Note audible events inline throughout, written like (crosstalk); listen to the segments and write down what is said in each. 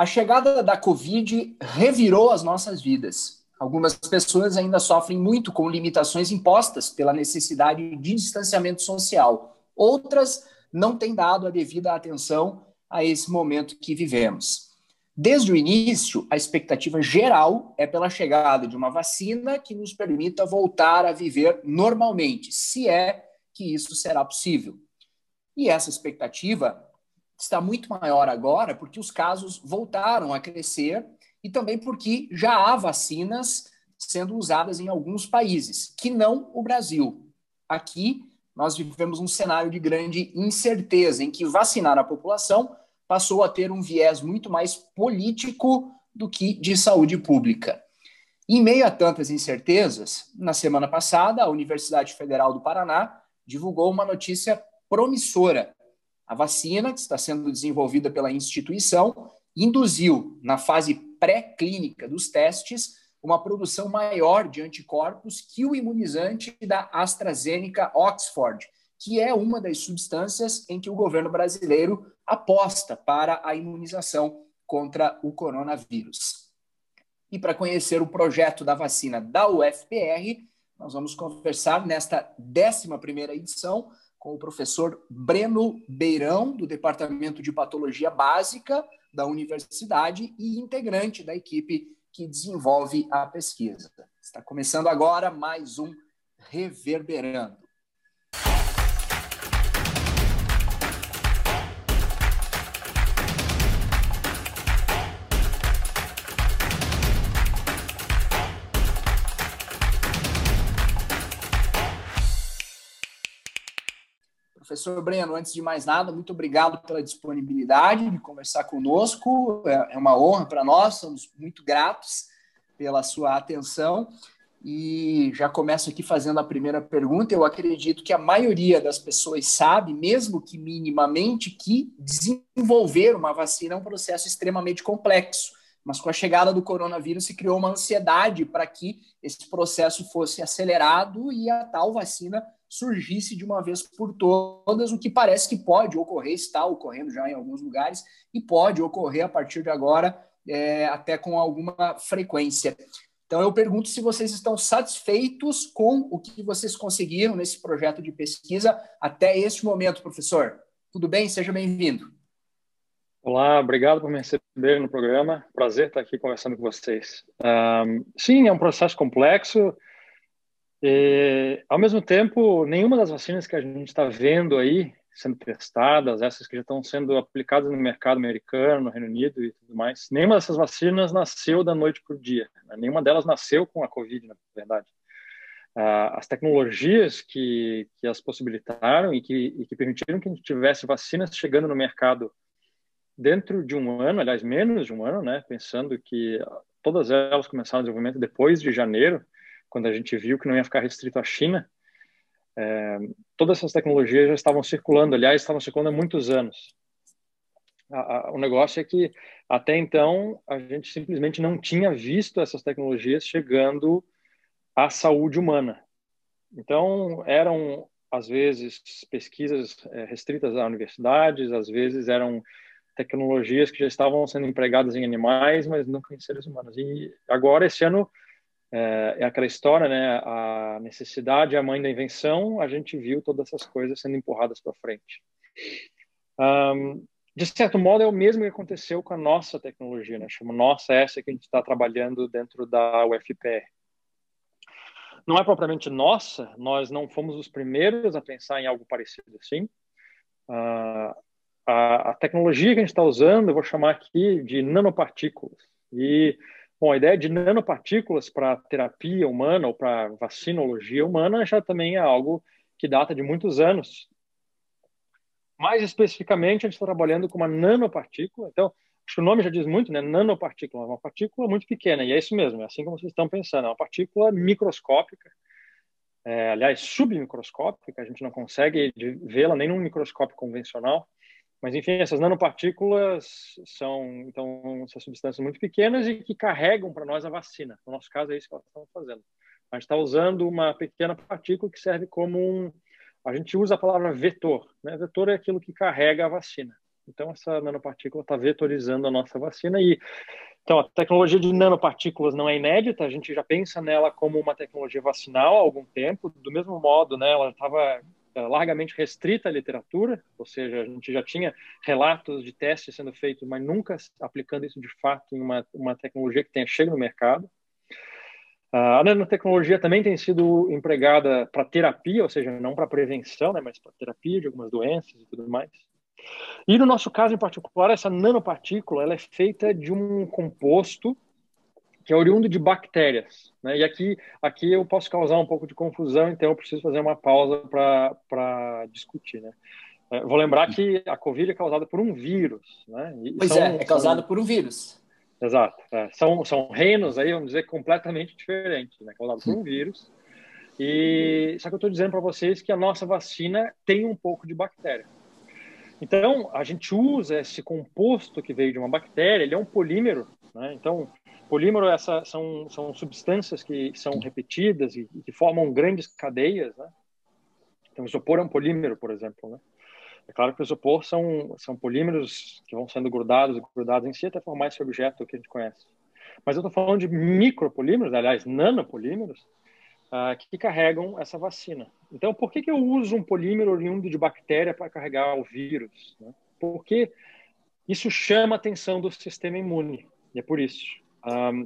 A chegada da Covid revirou as nossas vidas. Algumas pessoas ainda sofrem muito com limitações impostas pela necessidade de distanciamento social. Outras não têm dado a devida atenção a esse momento que vivemos. Desde o início, a expectativa geral é pela chegada de uma vacina que nos permita voltar a viver normalmente, se é que isso será possível. E essa expectativa está muito maior agora porque os casos voltaram a crescer e também porque já há vacinas sendo usadas em alguns países, que não o Brasil. Aqui, nós vivemos um cenário de grande incerteza, em que vacinar a população passou a ter um viés muito mais político do que de saúde pública. Em meio a tantas incertezas, na semana passada, a Universidade Federal do Paraná divulgou uma notícia promissora a vacina, que está sendo desenvolvida pela instituição, induziu, na fase pré-clínica dos testes, uma produção maior de anticorpos que o imunizante da AstraZeneca Oxford, que é uma das substâncias em que o governo brasileiro aposta para a imunização contra o coronavírus. E para conhecer o projeto da vacina da UFPR, nós vamos conversar nesta 11 primeira edição com o professor Breno Beirão, do Departamento de Patologia Básica da Universidade e integrante da equipe que desenvolve a pesquisa. Está começando agora mais um Reverberando. Professor Breno, antes de mais nada, muito obrigado pela disponibilidade de conversar conosco. É, é uma honra para nós, somos muito gratos pela sua atenção. E já começo aqui fazendo a primeira pergunta. Eu acredito que a maioria das pessoas sabe, mesmo que minimamente, que desenvolver uma vacina é um processo extremamente complexo. Mas com a chegada do coronavírus se criou uma ansiedade para que esse processo fosse acelerado e a tal vacina surgisse de uma vez por todas, o que parece que pode ocorrer, está ocorrendo já em alguns lugares, e pode ocorrer a partir de agora, é, até com alguma frequência. Então, eu pergunto se vocês estão satisfeitos com o que vocês conseguiram nesse projeto de pesquisa até este momento, professor. Tudo bem? Seja bem-vindo. Olá, obrigado por me receber no programa. Prazer estar aqui conversando com vocês. Um, sim, é um processo complexo. E, ao mesmo tempo, nenhuma das vacinas que a gente está vendo aí sendo testadas, essas que já estão sendo aplicadas no mercado americano, no Reino Unido e tudo mais, nenhuma dessas vacinas nasceu da noite para o dia. Né? Nenhuma delas nasceu com a Covid, na verdade. Ah, as tecnologias que, que as possibilitaram e que, e que permitiram que a gente tivesse vacinas chegando no mercado dentro de um ano, aliás, menos de um ano, né? pensando que todas elas começaram o desenvolvimento depois de janeiro, quando a gente viu que não ia ficar restrito à China, é, todas essas tecnologias já estavam circulando, aliás, estavam circulando há muitos anos. A, a, o negócio é que, até então, a gente simplesmente não tinha visto essas tecnologias chegando à saúde humana. Então, eram, às vezes, pesquisas é, restritas a universidades, às vezes eram tecnologias que já estavam sendo empregadas em animais, mas nunca em seres humanos. E agora, esse ano, é, é, aquela história, né? A necessidade é a mãe da invenção. A gente viu todas essas coisas sendo empurradas para frente. Um, de certo modo, é o mesmo que aconteceu com a nossa tecnologia, né? Chama nossa essa que a gente está trabalhando dentro da UFPR. Não é propriamente nossa, nós não fomos os primeiros a pensar em algo parecido assim. Uh, a, a, tecnologia que a gente está usando, eu vou chamar aqui de nanopartículas. E Bom, a ideia de nanopartículas para terapia humana ou para vacinologia humana já também é algo que data de muitos anos. Mais especificamente, a gente está trabalhando com uma nanopartícula. Então, acho que o nome já diz muito, né? Nanopartícula, uma partícula muito pequena. E é isso mesmo, é assim como vocês estão pensando. É uma partícula microscópica, é, aliás, submicroscópica. A gente não consegue vê-la nem num microscópio convencional. Mas, enfim, essas nanopartículas são, então, essas substâncias muito pequenas e que carregam para nós a vacina. No nosso caso, é isso que elas estão fazendo. A gente está usando uma pequena partícula que serve como um. A gente usa a palavra vetor. Né? Vetor é aquilo que carrega a vacina. Então, essa nanopartícula está vetorizando a nossa vacina e então, a tecnologia de nanopartículas não é inédita, a gente já pensa nela como uma tecnologia vacinal há algum tempo. Do mesmo modo, né, ela estava largamente restrita à literatura, ou seja, a gente já tinha relatos de testes sendo feitos, mas nunca aplicando isso de fato em uma, uma tecnologia que tenha chegado no mercado. A nanotecnologia também tem sido empregada para terapia, ou seja, não para prevenção, né, mas para terapia de algumas doenças e tudo mais. E no nosso caso em particular, essa nanopartícula ela é feita de um composto que é oriundo de bactérias. Né? E aqui, aqui eu posso causar um pouco de confusão, então eu preciso fazer uma pausa para discutir. Né? É, vou lembrar que a Covid é causada por um vírus. Né? E pois são, é, é causada são... por um vírus. Exato. É. São, são reinos aí, vamos dizer, completamente diferentes, né? causados por um vírus. E só que eu estou dizendo para vocês que a nossa vacina tem um pouco de bactéria. Então, a gente usa esse composto que veio de uma bactéria, ele é um polímero, né? Então, polímero essa, são, são substâncias que são repetidas e, e que formam grandes cadeias, né? Então, isopor é um polímero, por exemplo, né? É claro que o isopor são, são polímeros que vão sendo grudados e grudados em si até formar esse objeto que a gente conhece. Mas eu estou falando de micropolímeros, aliás, nanopolímeros, uh, que carregam essa vacina. Então, por que, que eu uso um polímero oriundo de bactéria para carregar o vírus? Né? Porque isso chama a atenção do sistema imune, e é por isso. Um,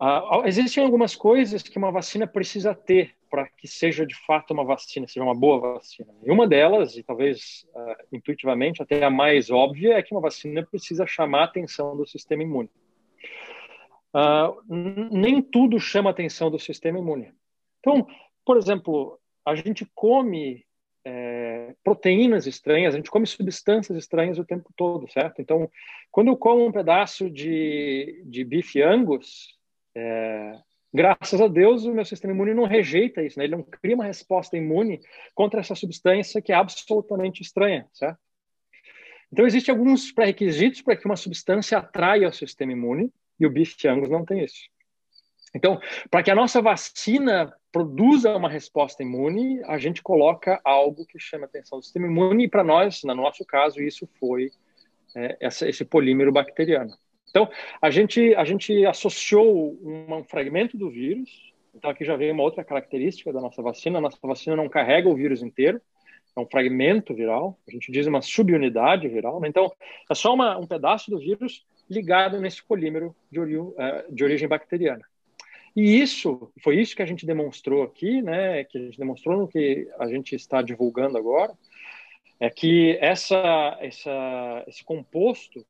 uh, existem algumas coisas que uma vacina precisa ter para que seja de fato uma vacina, seja uma boa vacina. E uma delas, e talvez uh, intuitivamente até a mais óbvia, é que uma vacina precisa chamar a atenção do sistema imune. Uh, nem tudo chama a atenção do sistema imune. Então, por exemplo, a gente come proteínas estranhas, a gente come substâncias estranhas o tempo todo, certo? Então, quando eu como um pedaço de, de bife angus, é, graças a Deus o meu sistema imune não rejeita isso, né? ele não cria uma resposta imune contra essa substância que é absolutamente estranha, certo? Então, existem alguns pré-requisitos para que uma substância atraia o sistema imune, e o bife Angus não tem isso. Então, para que a nossa vacina produza uma resposta imune, a gente coloca algo que chama a atenção do sistema imune, e para nós, no nosso caso, isso foi é, essa, esse polímero bacteriano. Então, a gente, a gente associou um, um fragmento do vírus, então aqui já vem uma outra característica da nossa vacina, a nossa vacina não carrega o vírus inteiro, é um fragmento viral, a gente diz uma subunidade viral, né? então é só uma, um pedaço do vírus ligado nesse polímero de, ori eh, de origem bacteriana. E isso, foi isso que a gente demonstrou aqui, né, que a gente demonstrou no que a gente está divulgando agora, é que essa, essa, esse composto,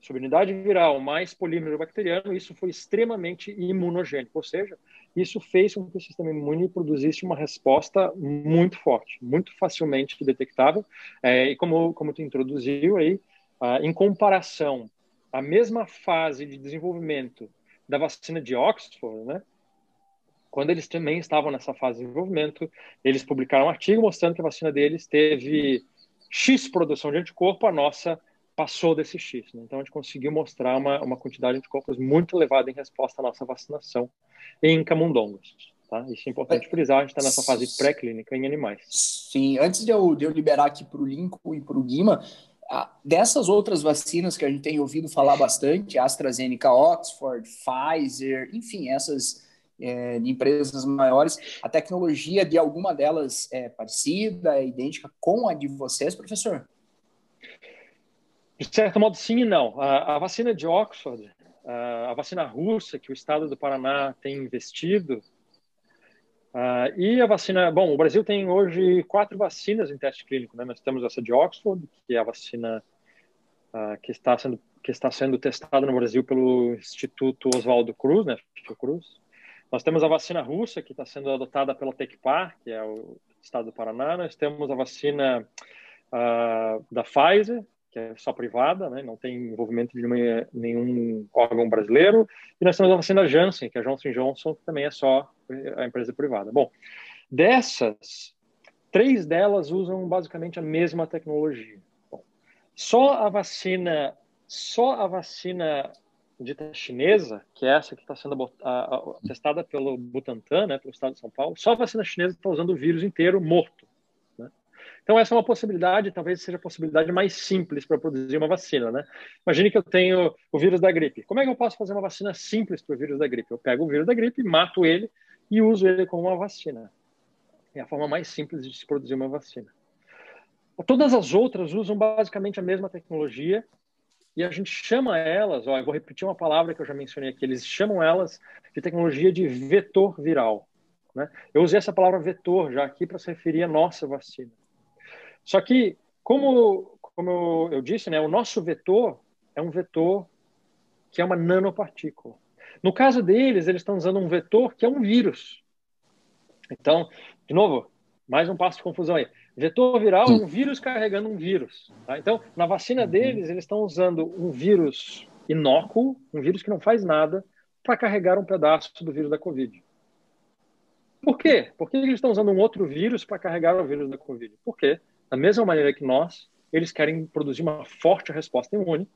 subunidade viral mais polímero bacteriano, isso foi extremamente imunogênico, ou seja, isso fez com que o sistema imune produzisse uma resposta muito forte, muito facilmente detectável, é, e como, como tu introduziu aí, ah, em comparação a mesma fase de desenvolvimento da vacina de Oxford, né? Quando eles também estavam nessa fase de desenvolvimento, eles publicaram um artigo mostrando que a vacina deles teve X produção de anticorpo, a nossa passou desse X. Né? Então, a gente conseguiu mostrar uma, uma quantidade de anticorpos muito elevada em resposta à nossa vacinação em camundongos. Tá? Isso é importante frisar, a gente está nessa fase pré-clínica em animais. Sim, antes de eu, de eu liberar aqui para o Lincoln e para o Guima, dessas outras vacinas que a gente tem ouvido falar bastante, AstraZeneca, Oxford, Pfizer, enfim, essas é, empresas maiores, a tecnologia de alguma delas é parecida, é idêntica com a de vocês, professor? De certo modo, sim e não. A, a vacina de Oxford, a, a vacina russa que o estado do Paraná tem investido, Uh, e a vacina, bom, o Brasil tem hoje quatro vacinas em teste clínico, né? Nós temos essa de Oxford, que é a vacina uh, que está sendo que está sendo testada no Brasil pelo Instituto Oswaldo Cruz, né? Cruz. Nós temos a vacina russa que está sendo adotada pela Tecpar, que é o estado do Paraná. Nós temos a vacina uh, da Pfizer, que é só privada, né? não tem envolvimento de nenhum, órgão brasileiro. E nós temos a vacina Janssen, que é a Johnson Johnson, que também é só a empresa privada. Bom, dessas, três delas usam basicamente a mesma tecnologia. Bom, só a vacina, só a vacina dita chinesa, que é essa que está sendo testada pelo Butantan, né, pelo estado de São Paulo, só a vacina chinesa está usando o vírus inteiro morto. Então, essa é uma possibilidade, talvez seja a possibilidade mais simples para produzir uma vacina, né? Imagine que eu tenho o vírus da gripe. Como é que eu posso fazer uma vacina simples para o vírus da gripe? Eu pego o vírus da gripe, mato ele e uso ele como uma vacina. É a forma mais simples de se produzir uma vacina. Todas as outras usam basicamente a mesma tecnologia e a gente chama elas, ó, eu vou repetir uma palavra que eu já mencionei aqui, eles chamam elas de tecnologia de vetor viral. Né? Eu usei essa palavra vetor já aqui para se referir à nossa vacina. Só que, como, como eu disse, né, o nosso vetor é um vetor que é uma nanopartícula. No caso deles, eles estão usando um vetor que é um vírus. Então, de novo, mais um passo de confusão aí. Vetor viral é um vírus carregando um vírus. Tá? Então, na vacina deles, eles estão usando um vírus inócuo, um vírus que não faz nada, para carregar um pedaço do vírus da Covid. Por quê? Por que eles estão usando um outro vírus para carregar o vírus da Covid? Porque, da mesma maneira que nós, eles querem produzir uma forte resposta imune,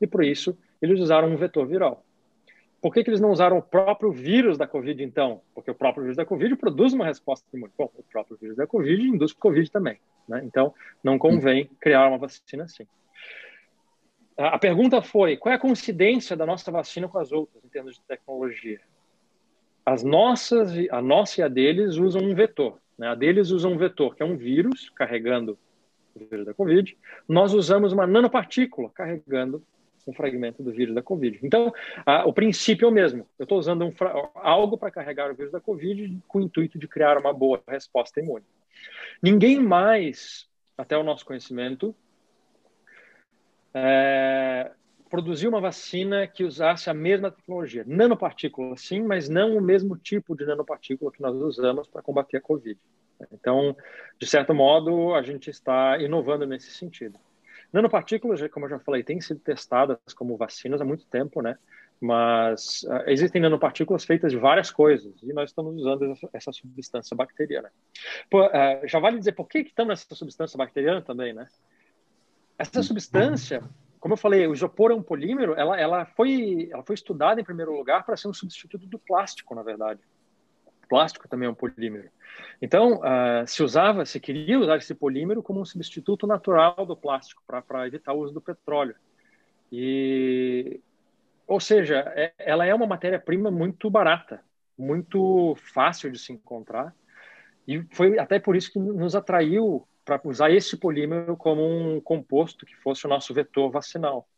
e por isso eles usaram um vetor viral. Por que, que eles não usaram o próprio vírus da Covid, então? Porque o próprio vírus da Covid produz uma resposta imune. Bom, o próprio vírus da Covid induz Covid também. Né? Então, não convém criar uma vacina assim. A pergunta foi: qual é a coincidência da nossa vacina com as outras, em termos de tecnologia? As nossas, a nossa e a deles usam um vetor. Né? A deles usa um vetor, que é um vírus carregando o vírus da Covid. Nós usamos uma nanopartícula carregando um fragmento do vírus da Covid. Então, a, o princípio é o mesmo. Eu estou usando um, algo para carregar o vírus da Covid com o intuito de criar uma boa resposta imune. Ninguém mais, até o nosso conhecimento, é, produziu uma vacina que usasse a mesma tecnologia. Nanopartícula, sim, mas não o mesmo tipo de nanopartícula que nós usamos para combater a Covid. Então, de certo modo, a gente está inovando nesse sentido. Nanopartículas, como eu já falei, têm sido testadas como vacinas há muito tempo, né? Mas uh, existem nanopartículas feitas de várias coisas e nós estamos usando essa, essa substância bacteriana. Uh, já vale dizer por que estamos nessa substância bacteriana também, né? Essa substância, como eu falei, o isopor é um polímero, ela, ela, foi, ela foi estudada em primeiro lugar para ser um substituto do plástico, na verdade. O plástico também é um polímero. Então, uh, se usava, se queria usar esse polímero como um substituto natural do plástico para evitar o uso do petróleo. E, ou seja, é, ela é uma matéria-prima muito barata, muito fácil de se encontrar. E foi até por isso que nos atraiu para usar esse polímero como um composto que fosse o nosso vetor vacinal,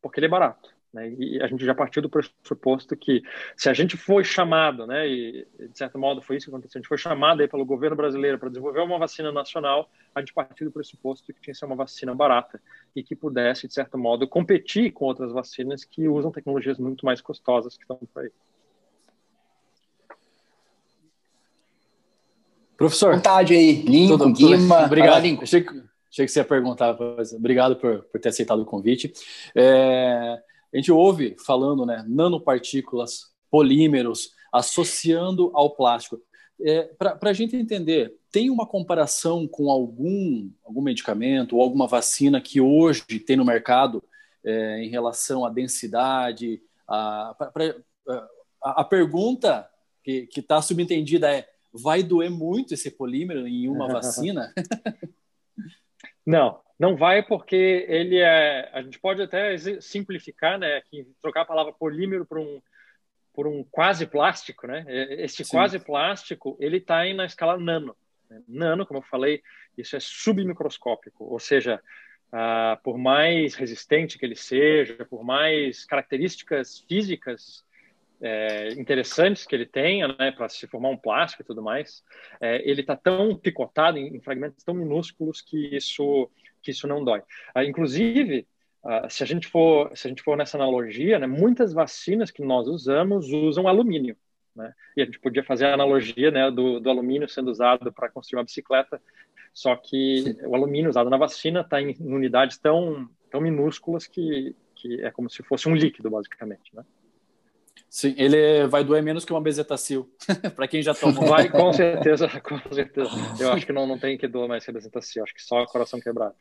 porque ele é barato. Né? E a gente já partiu do pressuposto que se a gente foi chamado, né, e de certo modo foi isso que aconteceu, a gente foi chamado aí pelo governo brasileiro para desenvolver uma vacina nacional, a gente partiu do pressuposto que tinha que ser uma vacina barata e que pudesse, de certo modo, competir com outras vacinas que usam tecnologias muito mais custosas que estão por aí. Professor. Vontade aí, Lincoln, tudo, Guima. Obrigado. Lincoln. Achei, que, achei que você ia perguntar. Obrigado por, por ter aceitado o convite. É, a gente ouve falando, né, nanopartículas, polímeros, associando ao plástico. É, Para a gente entender, tem uma comparação com algum, algum medicamento ou alguma vacina que hoje tem no mercado é, em relação à densidade? A, pra, pra, a, a pergunta que está subentendida é: vai doer muito esse polímero em uma (laughs) vacina? Não, não vai porque ele é. A gente pode até simplificar, né? Trocar a palavra polímero por um por um quase plástico, né? Este Sim. quase plástico ele está na escala nano. Né? Nano, como eu falei, isso é submicroscópico, ou seja, ah, por mais resistente que ele seja, por mais características físicas é, interessantes que ele tenha, né, para se formar um plástico e tudo mais, é, ele está tão picotado em, em, fragmentos tão minúsculos que isso que isso não dói. Ah, inclusive, ah, se a gente for se a gente for nessa analogia, né, muitas vacinas que nós usamos usam alumínio, né? E a gente podia fazer a analogia, né, do, do alumínio sendo usado para construir uma bicicleta, só que o alumínio usado na vacina está em, em unidades tão tão minúsculas que que é como se fosse um líquido basicamente, né? Sim, ele vai doer menos que uma bezetacil, (laughs) para quem já tomou. Vai, com certeza, (laughs) com certeza. Eu acho que não, não tem que doer mais que a bezetacil, acho que só o coração quebrado.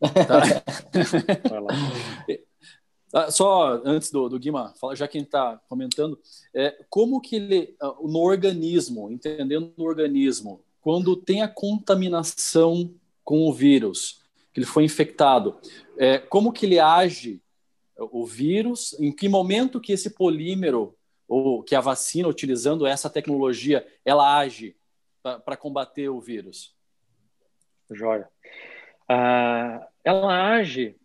Tá. (laughs) Vai lá. Ah, só antes do, do Guima, já que a gente está comentando, é, como que ele, ah, no organismo, entendendo o organismo, quando tem a contaminação com o vírus, que ele foi infectado, é, como que ele age, o vírus, em que momento que esse polímero, ou que a vacina, utilizando essa tecnologia, ela age para combater o vírus? Joia. Uh, ela age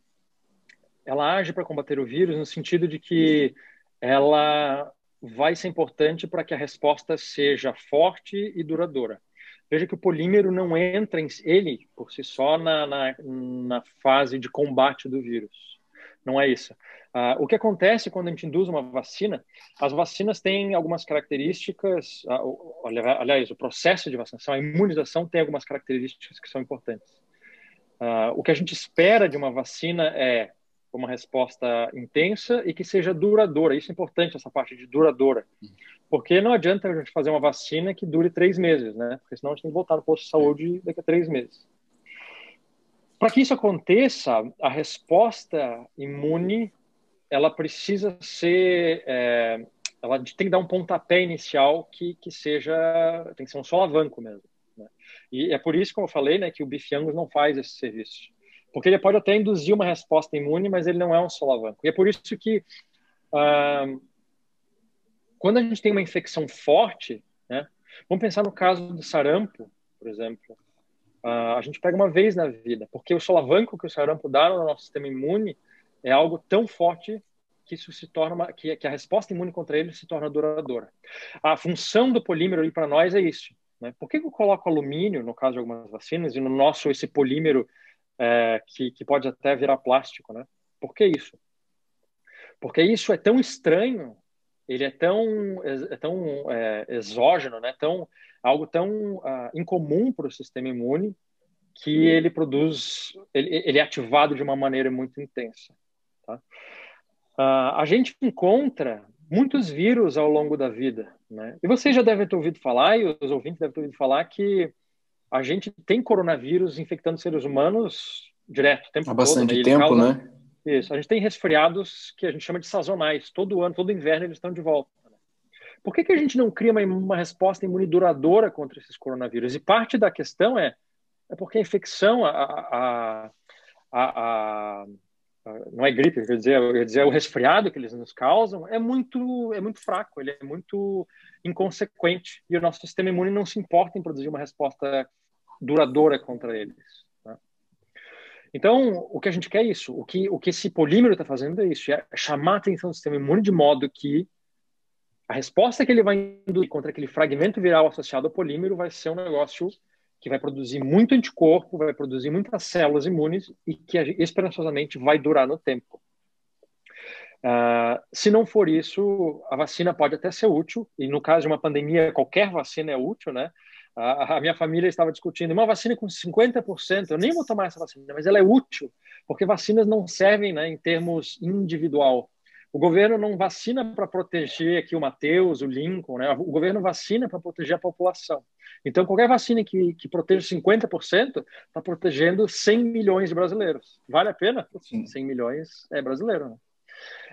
ela age para combater o vírus no sentido de que ela vai ser importante para que a resposta seja forte e duradoura. Veja que o polímero não entra em ele por si só na, na, na fase de combate do vírus. Não é isso. Uh, o que acontece quando a gente induz uma vacina? As vacinas têm algumas características. Uh, aliás, o processo de vacinação, a imunização tem algumas características que são importantes. Uh, o que a gente espera de uma vacina é uma resposta intensa e que seja duradoura. Isso é importante, essa parte de duradoura. Porque não adianta a gente fazer uma vacina que dure três meses, né? Porque senão a gente tem que voltar no posto de saúde daqui a três meses. Para que isso aconteça, a resposta imune ela precisa ser, é, ela tem que dar um pontapé inicial que, que seja, tem que ser um solavanco mesmo. Né? E é por isso, como eu falei, né, que o bifiangus não faz esse serviço. Porque ele pode até induzir uma resposta imune, mas ele não é um solavanco. E é por isso que ah, quando a gente tem uma infecção forte, né, vamos pensar no caso do sarampo, por exemplo, ah, a gente pega uma vez na vida, porque o solavanco que o sarampo dá no nosso sistema imune é algo tão forte que isso se torna uma, que, que, a resposta imune contra ele se torna duradoura. A função do polímero para nós é isso. Né? Por que eu coloco alumínio no caso de algumas vacinas e no nosso esse polímero é, que, que pode até virar plástico, né? Por que isso? Porque isso é tão estranho, ele é tão, é, é tão é, exógeno, né? Tão, algo tão uh, incomum para o sistema imune que ele produz, ele, ele, é ativado de uma maneira muito intensa. Tá? Uh, a gente encontra muitos vírus ao longo da vida, né? E vocês já devem ter ouvido falar, e os ouvintes devem ter ouvido falar que a gente tem coronavírus infectando seres humanos direto, o tempo Há bastante todo, né? tempo, causa... né? Isso. A gente tem resfriados que a gente chama de sazonais. Todo ano, todo inverno, eles estão de volta. Por que, que a gente não cria uma, uma resposta imune duradoura contra esses coronavírus? E parte da questão é, é porque a infecção, a, a, a, a não é gripe, quer dizer, quer dizer, o resfriado que eles nos causam é muito, é muito fraco, ele é muito inconsequente e o nosso sistema imune não se importa em produzir uma resposta duradoura contra eles. Né? Então, o que a gente quer é isso. O que, o que esse polímero está fazendo é isso: é chamar a atenção do sistema imune de modo que a resposta que ele vai induzir contra aquele fragmento viral associado ao polímero vai ser um negócio que vai produzir muito anticorpo, vai produzir muitas células imunes e que esperançosamente vai durar no tempo. Uh, se não for isso, a vacina pode até ser útil, e no caso de uma pandemia, qualquer vacina é útil, né? A, a, minha família estava discutindo uma vacina com 50%, eu nem vou tomar essa vacina, mas ela é útil, porque vacinas não servem né, em termos individual. O governo não vacina para proteger aqui o Matheus, o Lincoln, né? o governo vacina para proteger a população. Então, qualquer vacina que, que proteja 50% está protegendo 100 milhões de brasileiros. Vale a pena? Sim. 100 milhões é brasileiro. Né?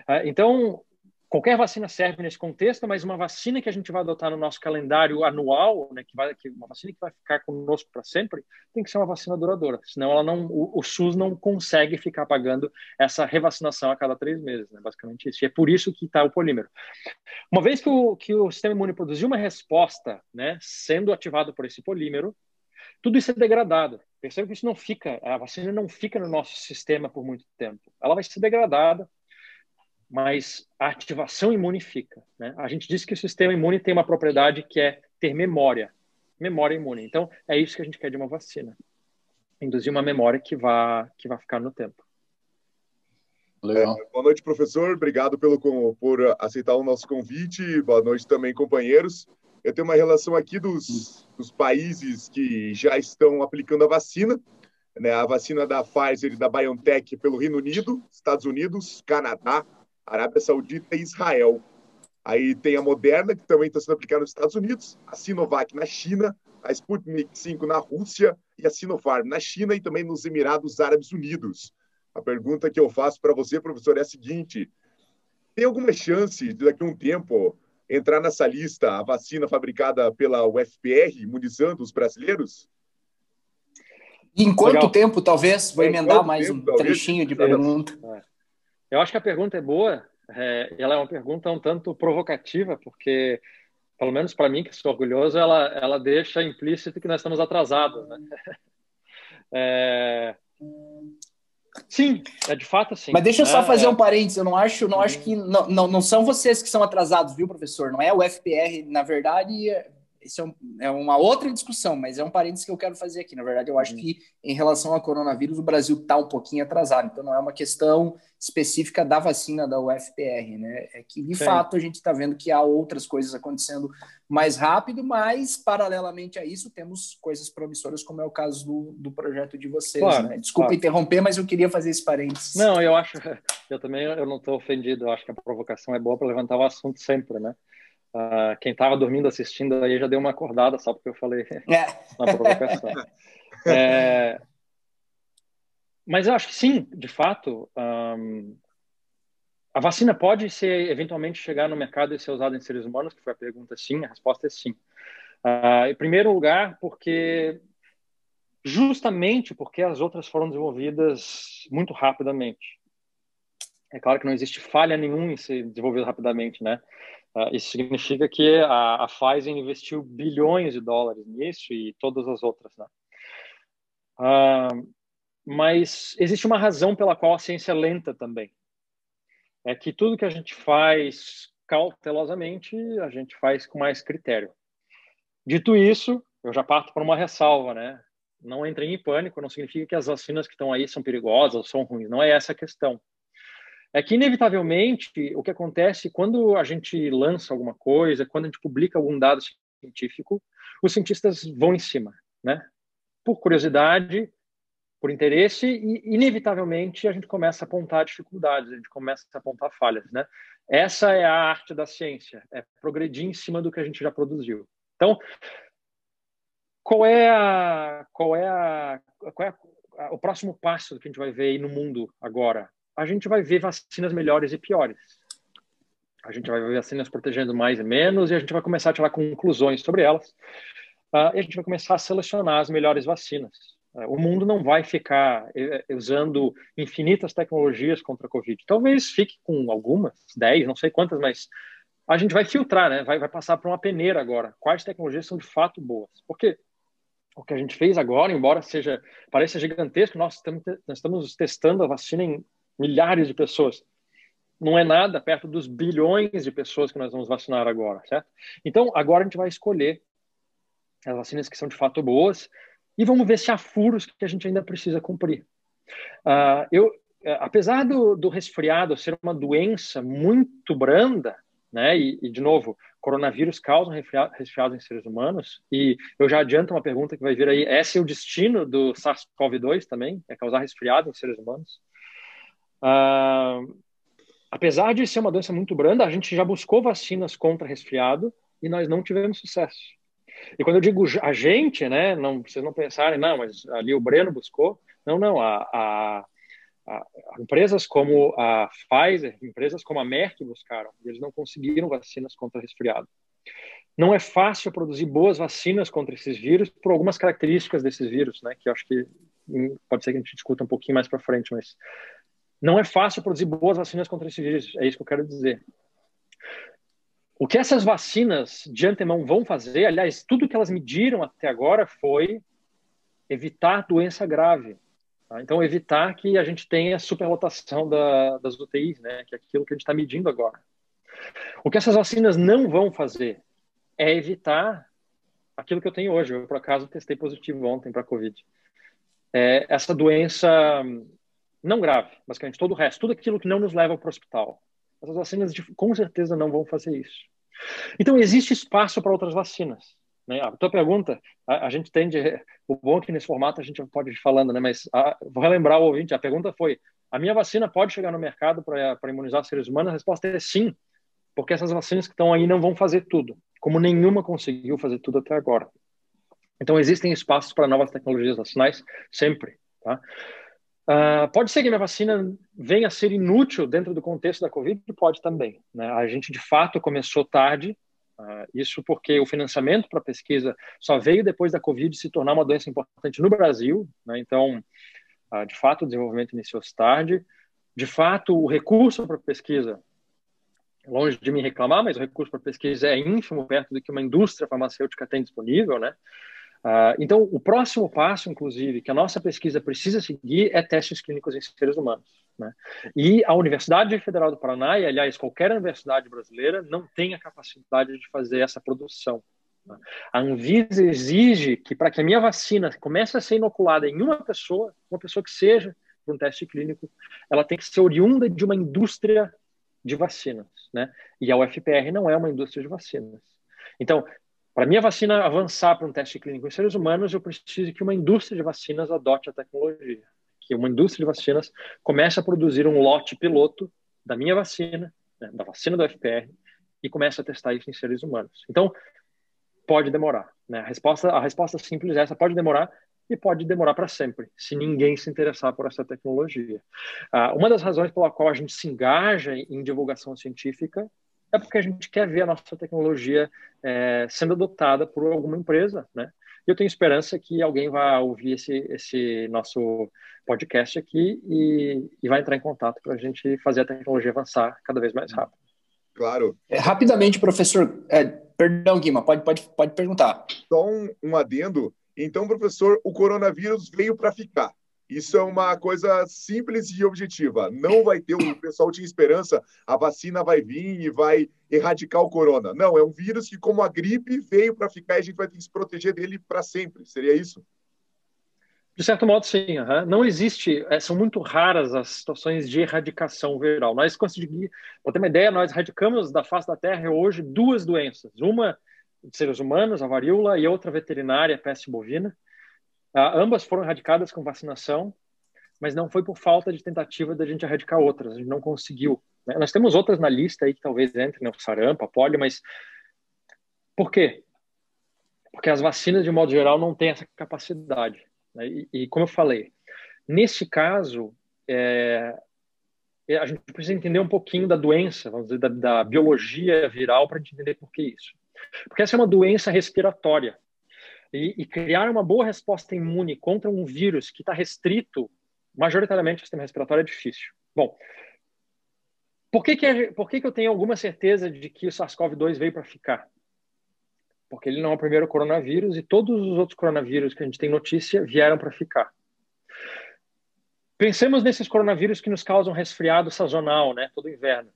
Ah, então, qualquer vacina serve nesse contexto, mas uma vacina que a gente vai adotar no nosso calendário anual, né, que vai, que uma vacina que vai ficar conosco para sempre, tem que ser uma vacina duradoura, senão ela não, o, o, SUS não consegue ficar pagando essa revacinação a cada três meses, né, basicamente isso. E é por isso que está o polímero. Uma vez que o, que o sistema imune produziu uma resposta, né, sendo ativado por esse polímero, tudo isso é degradado. Perceba que isso não fica, a vacina não fica no nosso sistema por muito tempo. Ela vai ser degradada, mas a ativação imune fica. Né? A gente diz que o sistema imune tem uma propriedade que é ter memória, memória imune. Então, é isso que a gente quer de uma vacina. Induzir uma memória que vá, que vá ficar no tempo. Legal. É, boa noite, professor. Obrigado pelo, por aceitar o nosso convite. Boa noite também, companheiros. Eu tenho uma relação aqui dos, dos países que já estão aplicando a vacina. Né? A vacina da Pfizer e da BioNTech pelo Reino Unido, Estados Unidos, Canadá, Arábia Saudita e Israel. Aí tem a Moderna, que também está sendo aplicada nos Estados Unidos, a Sinovac na China, a Sputnik 5 na Rússia e a Sinopharm na China e também nos Emirados Árabes Unidos. A pergunta que eu faço para você, professor, é a seguinte: tem alguma chance de daqui a um tempo entrar nessa lista a vacina fabricada pela UFPR, imunizando os brasileiros? E em quanto Legal. tempo, talvez? Vou emendar mais tempo, um talvez? trechinho de pergunta. É. Eu acho que a pergunta é boa. É, ela é uma pergunta um tanto provocativa, porque, pelo menos para mim, que sou orgulhoso, ela, ela deixa implícito que nós estamos atrasados. Né? (laughs) É... Sim, é de fato assim. Mas deixa eu só é, fazer é. um parênteses. Eu não acho, não acho que não, não, não são vocês que são atrasados, viu, professor? Não é o FPR, na verdade, isso é, um, é, uma outra discussão, mas é um parênteses que eu quero fazer aqui. Na verdade, eu acho uhum. que em relação ao coronavírus, o Brasil está um pouquinho atrasado. Então, não é uma questão específica da vacina da UFPR, né? É que, de Sim. fato, a gente está vendo que há outras coisas acontecendo mais rápido, mas, paralelamente a isso, temos coisas promissoras, como é o caso do, do projeto de vocês. Claro, né? Desculpa claro. interromper, mas eu queria fazer esse parênteses. Não, eu acho, (laughs) eu também eu não estou ofendido. Eu acho que a provocação é boa para levantar o assunto sempre, né? Uh, quem estava dormindo assistindo aí já deu uma acordada só porque eu falei (laughs) (laughs) na provocação. É, mas eu acho que sim, de fato, um, a vacina pode ser eventualmente chegar no mercado e ser usada em seres humanos, que foi a pergunta sim, a resposta é sim. Uh, em primeiro lugar, porque justamente porque as outras foram desenvolvidas muito rapidamente. É claro que não existe falha nenhuma em ser desenvolvido rapidamente, né? Uh, isso significa que a, a, Pfizer investiu bilhões de dólares nisso e todas as outras, né? Uh, mas existe uma razão pela qual a ciência é lenta também. É que tudo que a gente faz cautelosamente, a gente faz com mais critério. Dito isso, eu já parto para uma ressalva, né? Não entrem em pânico, não significa que as vacinas que estão aí são perigosas ou são ruins, não é essa a questão é que, inevitavelmente, o que acontece quando a gente lança alguma coisa, quando a gente publica algum dado científico, os cientistas vão em cima, né? Por curiosidade, por interesse, e, inevitavelmente, a gente começa a apontar dificuldades, a gente começa a apontar falhas, né? Essa é a arte da ciência, é progredir em cima do que a gente já produziu. Então, qual é a, qual é a, qual é a, o próximo passo que a gente vai ver aí no mundo agora? A gente vai ver vacinas melhores e piores. A gente vai ver vacinas protegendo mais e menos e a gente vai começar a tirar conclusões sobre elas. Uh, e a gente vai começar a selecionar as melhores vacinas. Uh, o mundo não vai ficar uh, usando infinitas tecnologias contra a Covid. Talvez fique com algumas, 10, não sei quantas, mas a gente vai filtrar, né? vai, vai passar para uma peneira agora. Quais tecnologias são de fato boas? Porque o que a gente fez agora, embora seja pareça gigantesco, nós estamos, nós estamos testando a vacina em milhares de pessoas. Não é nada perto dos bilhões de pessoas que nós vamos vacinar agora, certo? Então, agora a gente vai escolher as vacinas que são de fato boas e vamos ver se há furos que a gente ainda precisa cumprir. Uh, eu, eh, apesar do, do, resfriado ser uma doença muito branda, né? E, e de novo, coronavírus causa resfriado, em seres humanos. E eu já adianto uma pergunta que vai vir aí: esse é o destino do SARS-CoV-2 também? É causar resfriado em seres humanos? Uh, apesar de ser uma doença muito branda, a gente já buscou vacinas contra resfriado e nós não tivemos sucesso. E quando eu digo a gente, né, não, vocês não pensarem, não, mas ali o Breno buscou. Não, não, a, a, a, empresas como a Pfizer, empresas como a Merck buscaram, e eles não conseguiram vacinas contra resfriado. Não é fácil produzir boas vacinas contra esses vírus por algumas características desses vírus, né, que eu acho que hum, pode ser que a gente discuta um pouquinho mais para frente, mas não é fácil produzir boas vacinas contra esse vírus, é isso que eu quero dizer. O que essas vacinas de antemão vão fazer, aliás, tudo que elas mediram até agora foi evitar doença grave. Tá? Então, evitar que a gente tenha superlotação da, das UTIs, né? que é aquilo que a gente está medindo agora. O que essas vacinas não vão fazer é evitar aquilo que eu tenho hoje. Eu, por acaso, testei positivo ontem para a Covid. É essa doença não grave, basicamente todo o resto, tudo aquilo que não nos leva para o hospital. Essas vacinas com certeza não vão fazer isso. Então existe espaço para outras vacinas. Né? A tua pergunta, a, a, gente tende, o bom é que nesse formato a gente pode ir falando, né? Mas a, vou relembrar o ouvinte. A pergunta foi: a minha vacina pode chegar no mercado para imunizar seres humanos? A resposta é sim, porque essas vacinas que estão aí não vão fazer tudo, como nenhuma conseguiu fazer tudo até agora. Então existem espaços para novas tecnologias vacinais sempre, tá? Uh, pode ser que minha vacina venha a ser inútil dentro do contexto da Covid? Pode também. Né? A gente, de fato, começou tarde. Uh, isso porque o financiamento para pesquisa só veio depois da Covid se tornar uma doença importante no Brasil. Né? Então, uh, de fato, o desenvolvimento iniciou-se tarde. De fato, o recurso para pesquisa, longe de me reclamar, mas o recurso para pesquisa é ínfimo perto do que uma indústria farmacêutica tem disponível, né? Uh, então, o próximo passo, inclusive, que a nossa pesquisa precisa seguir é testes clínicos em seres humanos. Né? E a Universidade Federal do Paraná, e aliás, qualquer universidade brasileira, não tem a capacidade de fazer essa produção. Né? A Anvisa exige que, para que a minha vacina comece a ser inoculada em uma pessoa, uma pessoa que seja para um teste clínico, ela tem que ser oriunda de uma indústria de vacinas. Né? E a UFPR não é uma indústria de vacinas. Então, para minha vacina avançar para um teste clínico em seres humanos, eu preciso que uma indústria de vacinas adote a tecnologia. Que uma indústria de vacinas comece a produzir um lote piloto da minha vacina, né, da vacina do FPR, e comece a testar isso em seres humanos. Então, pode demorar. Né? A, resposta, a resposta simples é essa: pode demorar e pode demorar para sempre, se ninguém se interessar por essa tecnologia. Uh, uma das razões pela qual a gente se engaja em divulgação científica é porque a gente quer ver a nossa tecnologia é, sendo adotada por alguma empresa, né? E eu tenho esperança que alguém vá ouvir esse, esse nosso podcast aqui e, e vai entrar em contato para a gente fazer a tecnologia avançar cada vez mais rápido. Claro. É, rapidamente, professor, é, perdão, Guima, pode, pode, pode perguntar. Só um, um adendo. Então, professor, o coronavírus veio para ficar. Isso é uma coisa simples e objetiva. Não vai ter, o pessoal tinha esperança, a vacina vai vir e vai erradicar o corona. Não, é um vírus que, como a gripe, veio para ficar e a gente vai ter que se proteger dele para sempre. Seria isso? De certo modo, sim. Uhum. Não existe, é, são muito raras as situações de erradicação viral. Nós conseguimos, para ter uma ideia, nós erradicamos da face da Terra hoje duas doenças. Uma de seres humanos, a varíola, e outra veterinária, a peste bovina. Uh, ambas foram erradicadas com vacinação, mas não foi por falta de tentativa da gente erradicar outras. A gente não conseguiu. Né? Nós temos outras na lista aí que talvez entrem, né? sarampo, polio, mas por quê? Porque as vacinas, de modo geral, não têm essa capacidade. Né? E, e, como eu falei, nesse caso, é, é, a gente precisa entender um pouquinho da doença, vamos dizer, da, da biologia viral para entender por que isso. Porque essa é uma doença respiratória e, e criar uma boa resposta imune contra um vírus que está restrito majoritariamente ao sistema respiratório é difícil. Bom, por que, que, é, por que, que eu tenho alguma certeza de que o SARS-CoV-2 veio para ficar? Porque ele não é o primeiro coronavírus e todos os outros coronavírus que a gente tem notícia vieram para ficar. Pensemos nesses coronavírus que nos causam resfriado sazonal, né, todo inverno.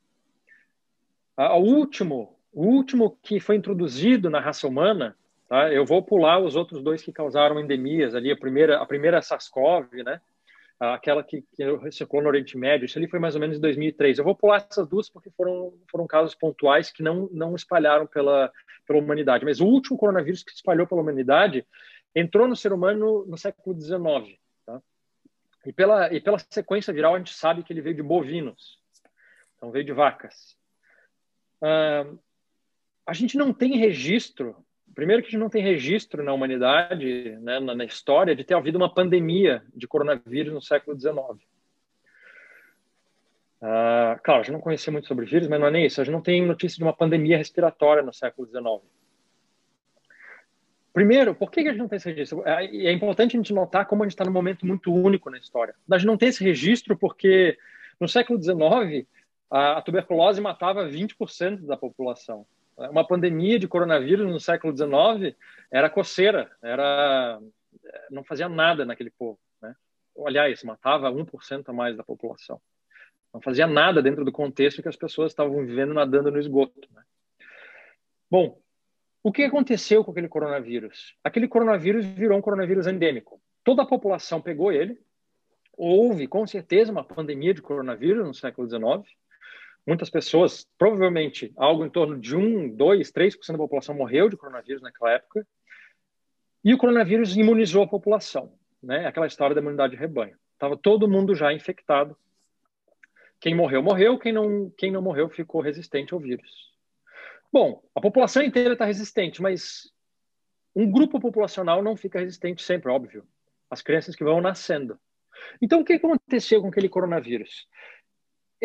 O último, o último que foi introduzido na raça humana Tá? Eu vou pular os outros dois que causaram endemias ali, a primeira, a primeira SARS-CoV, né? aquela que, que circulou no Oriente Médio, isso ali foi mais ou menos em 2003. Eu vou pular essas duas porque foram, foram casos pontuais que não, não espalharam pela, pela humanidade. Mas o último coronavírus que espalhou pela humanidade entrou no ser humano no século XIX. Tá? E, pela, e pela sequência viral, a gente sabe que ele veio de bovinos, então veio de vacas. Uh, a gente não tem registro Primeiro que a gente não tem registro na humanidade, né, na, na, história, de ter havido uma pandemia de coronavírus no século XIX. Uh, ah, claro, a gente não conhecia muito sobre vírus, mas não é nem isso. A gente não tem notícia de uma pandemia respiratória no século XIX. Primeiro, por que a gente não tem esse registro? É, é importante a gente notar como a gente está num momento muito único na história. A gente não tem esse registro porque no século XIX a tuberculose matava 20% da população uma pandemia de coronavírus no século XIX era coceira, era não fazia nada naquele povo, né? Aliás, matava 1% a mais da população. Não fazia nada dentro do contexto que as pessoas estavam vivendo nadando no esgoto, né? Bom, o que aconteceu com aquele coronavírus? Aquele coronavírus virou um coronavírus endêmico. Toda a população pegou ele. Houve, com certeza, uma pandemia de coronavírus no século XIX muitas pessoas, provavelmente algo em torno de 1, 2, 3% da população morreu de coronavírus naquela época. E o coronavírus imunizou a população, né? Aquela história da imunidade de rebanho. Tava todo mundo já infectado. Quem morreu, morreu. Quem não, quem não morreu ficou resistente ao vírus. Bom, a população inteira está resistente, mas um grupo populacional não fica resistente sempre, óbvio. As crianças que vão nascendo. Então, o que aconteceu com aquele coronavírus?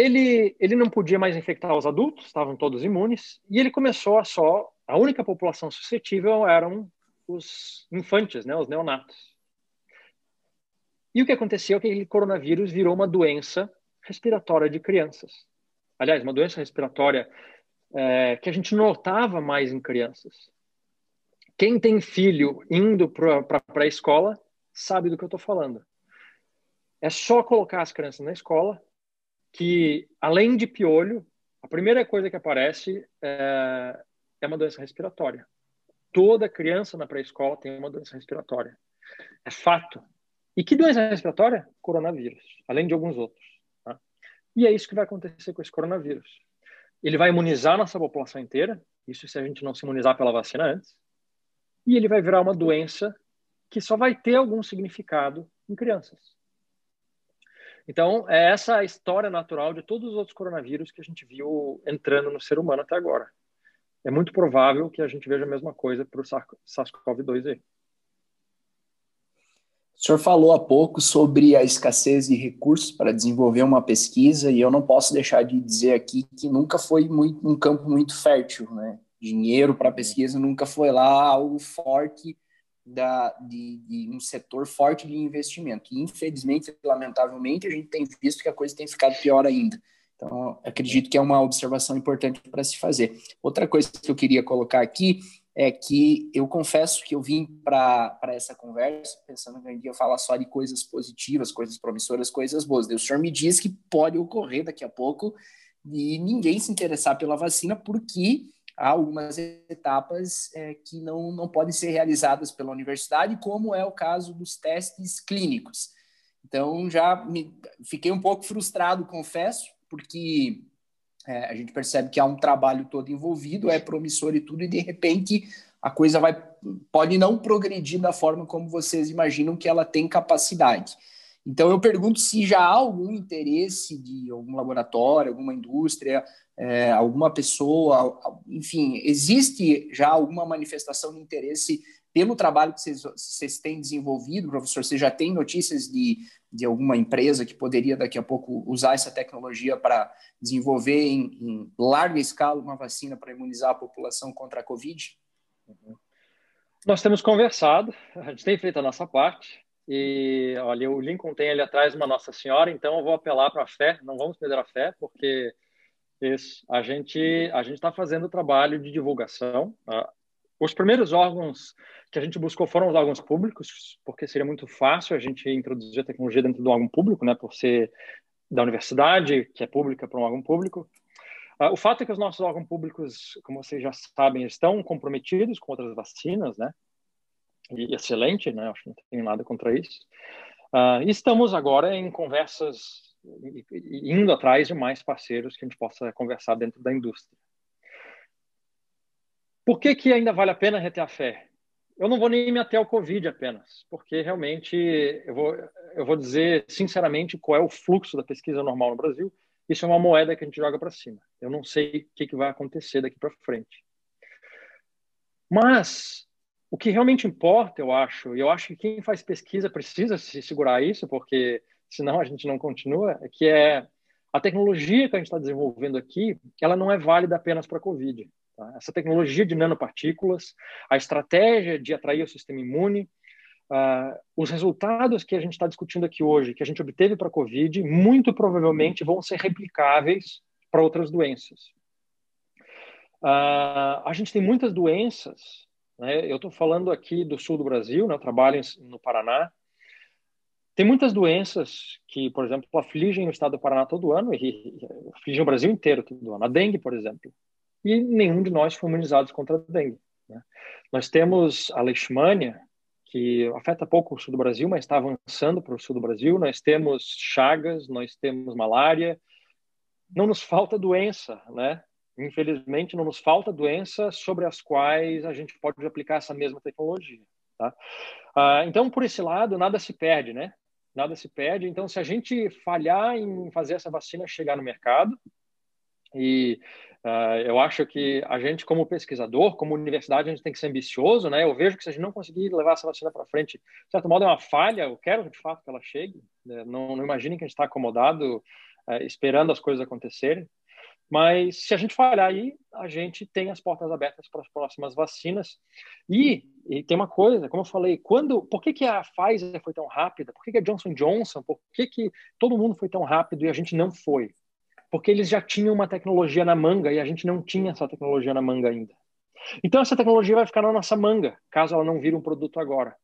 Ele, ele não podia mais infectar os adultos, estavam todos imunes, e ele começou a só a única população suscetível eram os infantes, né, os neonatos. E o que aconteceu é que aquele coronavírus virou uma doença respiratória de crianças. Aliás, uma doença respiratória é, que a gente notava mais em crianças. Quem tem filho indo para a pré-escola sabe do que eu estou falando. É só colocar as crianças na escola que, além de piolho, a primeira coisa que aparece é, é uma doença respiratória. Toda criança na pré-escola tem uma doença respiratória. É fato. E que doença respiratória? Coronavírus, além de alguns outros. Tá? E é isso que vai acontecer com esse coronavírus. Ele vai imunizar nossa população inteira, isso se a gente não se imunizar pela vacina antes, e ele vai virar uma doença que só vai ter algum significado em crianças. Então, é essa a história natural de todos os outros coronavírus que a gente viu entrando no ser humano até agora é muito provável que a gente veja a mesma coisa para o SARS-CoV-2 aí. O senhor falou há pouco sobre a escassez de recursos para desenvolver uma pesquisa e eu não posso deixar de dizer aqui que nunca foi muito, um campo muito fértil, né? Dinheiro para pesquisa nunca foi lá algo forte da, de, de, um setor forte de investimento. E, infelizmente, lamentavelmente, a gente tem visto que a coisa tem ficado pior ainda. Então, acredito que é uma observação importante para se fazer. Outra coisa que eu queria colocar aqui é que eu confesso que eu vim para essa conversa pensando que gente ia falar só de coisas positivas, coisas promissoras, coisas boas. o senhor me diz que pode ocorrer daqui a pouco de ninguém se interessar pela vacina porque há algumas etapas é, que não, não podem ser realizadas pela universidade, como é o caso dos testes clínicos. Então, já me, fiquei um pouco frustrado, confesso, porque é, a gente percebe que há um trabalho todo envolvido, é promissor e tudo, e de repente a coisa vai pode não progredir da forma como vocês imaginam que ela tem capacidade. Então eu pergunto se já há algum interesse de algum laboratório, alguma indústria, é, alguma pessoa, enfim, existe já alguma manifestação de interesse pelo trabalho que vocês, têm desenvolvido, professor, você já tem notícias de, de alguma empresa que poderia daqui a pouco usar essa tecnologia para desenvolver em, em, larga escala uma vacina para imunizar a população contra a Covid? Uhum. Nós temos conversado, a gente tem feito a nossa parte, e olha, o Lincoln tem ali atrás uma Nossa Senhora, então eu vou apelar para a fé, não vamos perder a fé, porque isso, a gente a gente está fazendo trabalho de divulgação. Tá? Os primeiros órgãos que a gente buscou foram os órgãos públicos, porque seria muito fácil a gente introduzir a tecnologia dentro do órgão público, né, por ser da universidade, que é pública, para um órgão público. Uh, o fato é que os nossos órgãos públicos, como vocês já sabem, estão comprometidos com outras vacinas, né? E excelente, né? Acho que não tenho nada contra isso. Uh, estamos agora em conversas, indo atrás de mais parceiros que a gente possa conversar dentro da indústria. Por que, que ainda vale a pena reter a fé? Eu não vou nem me ater ao Covid apenas, porque realmente eu vou, eu vou dizer sinceramente qual é o fluxo da pesquisa normal no Brasil. Isso é uma moeda que a gente joga para cima. Eu não sei o que, que vai acontecer daqui para frente. Mas o que realmente importa, eu acho, e eu acho que quem faz pesquisa precisa se segurar isso, porque senão a gente não continua, é que é a tecnologia que a gente está desenvolvendo aqui, ela não é válida apenas para a Covid. Tá? Essa tecnologia de nanopartículas, a estratégia de atrair o sistema imune, uh, os resultados que a gente está discutindo aqui hoje, que a gente obteve para a COVID, muito provavelmente vão ser replicáveis para outras doenças. Uh, a gente tem muitas doenças, né? eu estou falando aqui do sul do Brasil, né? eu trabalho no Paraná, tem muitas doenças que, por exemplo, afligem o estado do Paraná todo ano e afligem o Brasil inteiro todo ano. A dengue, por exemplo e nenhum de nós foi imunizados contra a dengue. Né? Nós temos a leishmania, que afeta pouco o sul do Brasil, mas está avançando para o sul do Brasil. Nós temos chagas, nós temos malária. Não nos falta doença, né? Infelizmente, não nos falta doença sobre as quais a gente pode aplicar essa mesma tecnologia. Tá? Ah, então, por esse lado, nada se perde, né? Nada se perde. Então, se a gente falhar em fazer essa vacina chegar no mercado, e Uh, eu acho que a gente, como pesquisador, como universidade, a gente tem que ser ambicioso, né? Eu vejo que se a gente não conseguir levar essa vacina para frente, de certo modo é uma falha, eu quero de fato que ela chegue, né? não, não imaginem que a gente está acomodado uh, esperando as coisas acontecerem, mas se a gente falhar aí, a gente tem as portas abertas para as próximas vacinas. E, e, tem uma coisa, como eu falei, quando, por que, que a Pfizer foi tão rápida? Por que, que a Johnson Johnson? Por que, que todo mundo foi tão rápido e a gente não foi? Porque eles já tinham uma tecnologia na manga e a gente não tinha essa tecnologia na manga ainda. Então, essa tecnologia vai ficar na nossa manga, caso ela não vire um produto agora.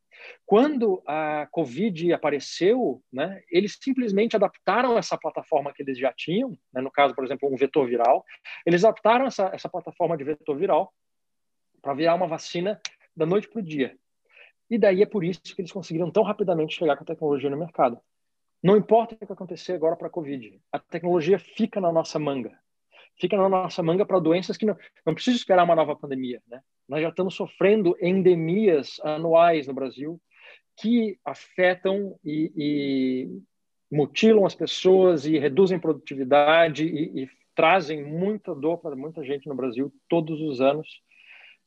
Quando a Covid apareceu, né, eles simplesmente adaptaram essa plataforma que eles já tinham, né, no caso, por exemplo, um vetor viral, eles adaptaram essa, essa plataforma de vetor viral para virar uma vacina da noite para o dia. E daí é por isso que eles conseguiram tão rapidamente chegar com a tecnologia no mercado. Não importa o que acontecer agora para a Covid, a tecnologia fica na nossa manga fica na nossa manga para doenças que não, não precisa esperar uma nova pandemia. Né? Nós já estamos sofrendo endemias anuais no Brasil que afetam e, e mutilam as pessoas e reduzem produtividade e, e trazem muita dor para muita gente no Brasil todos os anos.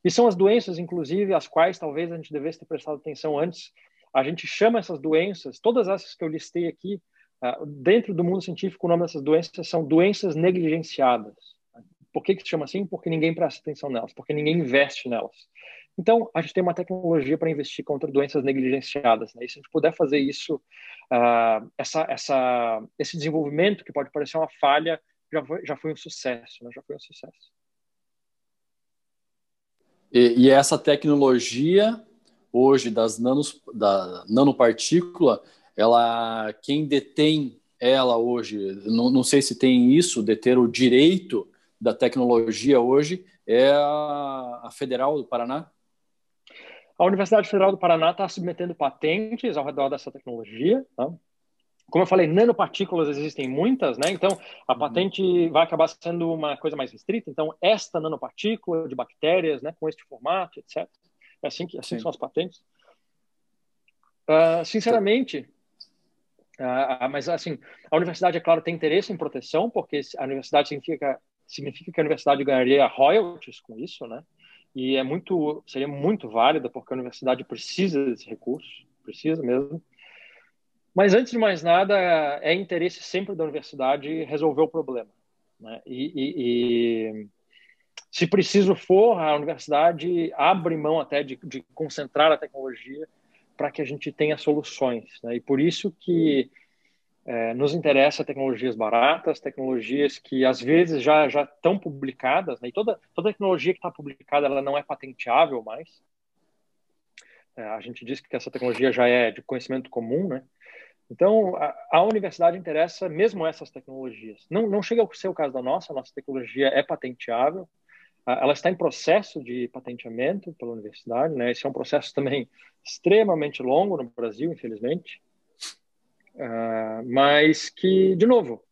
E são as doenças, inclusive, as quais talvez a gente devesse ter prestado atenção antes. A gente chama essas doenças, todas essas que eu listei aqui, dentro do mundo científico, o nome dessas doenças são doenças negligenciadas. Por que, que se chama assim? Porque ninguém presta atenção nelas, porque ninguém investe nelas. Então, a gente tem uma tecnologia para investir contra doenças negligenciadas. Né? E se a gente puder fazer isso, uh, essa, essa, esse desenvolvimento, que pode parecer uma falha, já foi, já foi um sucesso. Né? Já foi um sucesso. E, e essa tecnologia, hoje, das nanos, da nanopartícula, ela quem detém ela hoje, não, não sei se tem isso, deter o direito da tecnologia hoje, é a, a Federal do Paraná? A Universidade Federal do Paraná está submetendo patentes ao redor dessa tecnologia. Tá? Como eu falei, nanopartículas existem muitas, né? Então, a uhum. patente vai acabar sendo uma coisa mais restrita. Então, esta nanopartícula de bactérias, né, com este formato, etc. É assim que assim são as patentes. Uh, sinceramente, ah, mas, assim, a universidade, é claro, tem interesse em proteção, porque a universidade significa, significa que a universidade ganharia royalties com isso, né? E é muito, seria muito válida, porque a universidade precisa desse recurso, precisa mesmo. Mas, antes de mais nada, é interesse sempre da universidade resolver o problema. Né? E, e, e se preciso for, a universidade abre mão até de, de concentrar a tecnologia para que a gente tenha soluções. Né? E por isso que é, nos interessa tecnologias baratas, tecnologias que às vezes já já estão publicadas, né? e toda toda tecnologia que está publicada ela não é patenteável mais. É, a gente diz que essa tecnologia já é de conhecimento comum, né? Então a, a universidade interessa mesmo essas tecnologias. Não não chega a ser o caso da nossa, a nossa tecnologia é patenteável, ela está em processo de patenteamento pela universidade, né? Esse é um processo também (laughs) extremamente longo no Brasil, infelizmente, uh, mas que, de novo,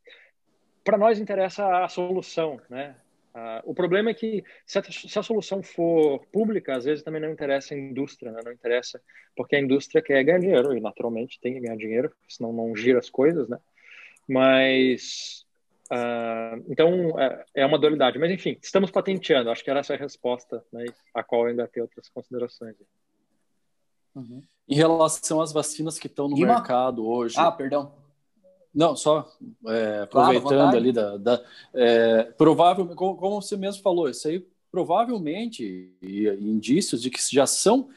para nós interessa a solução, né? Uh, o problema é que se a, se a, solução for pública, às vezes também não interessa a indústria, né? não interessa, porque a indústria quer ganhar dinheiro e naturalmente tem que ganhar dinheiro, senão não gira as coisas, né? Mas Uh, então, é, é, uma dualidade. Mas, enfim, estamos patenteando. Acho que era essa a resposta, né, a qual ainda tem outras considerações. Uhum. Em relação às vacinas que estão no mercado hoje. Ah, perdão. Não, só é, aproveitando claro, ali da. da é, provável, como, como, você mesmo falou, isso aí provavelmente indícios de que já são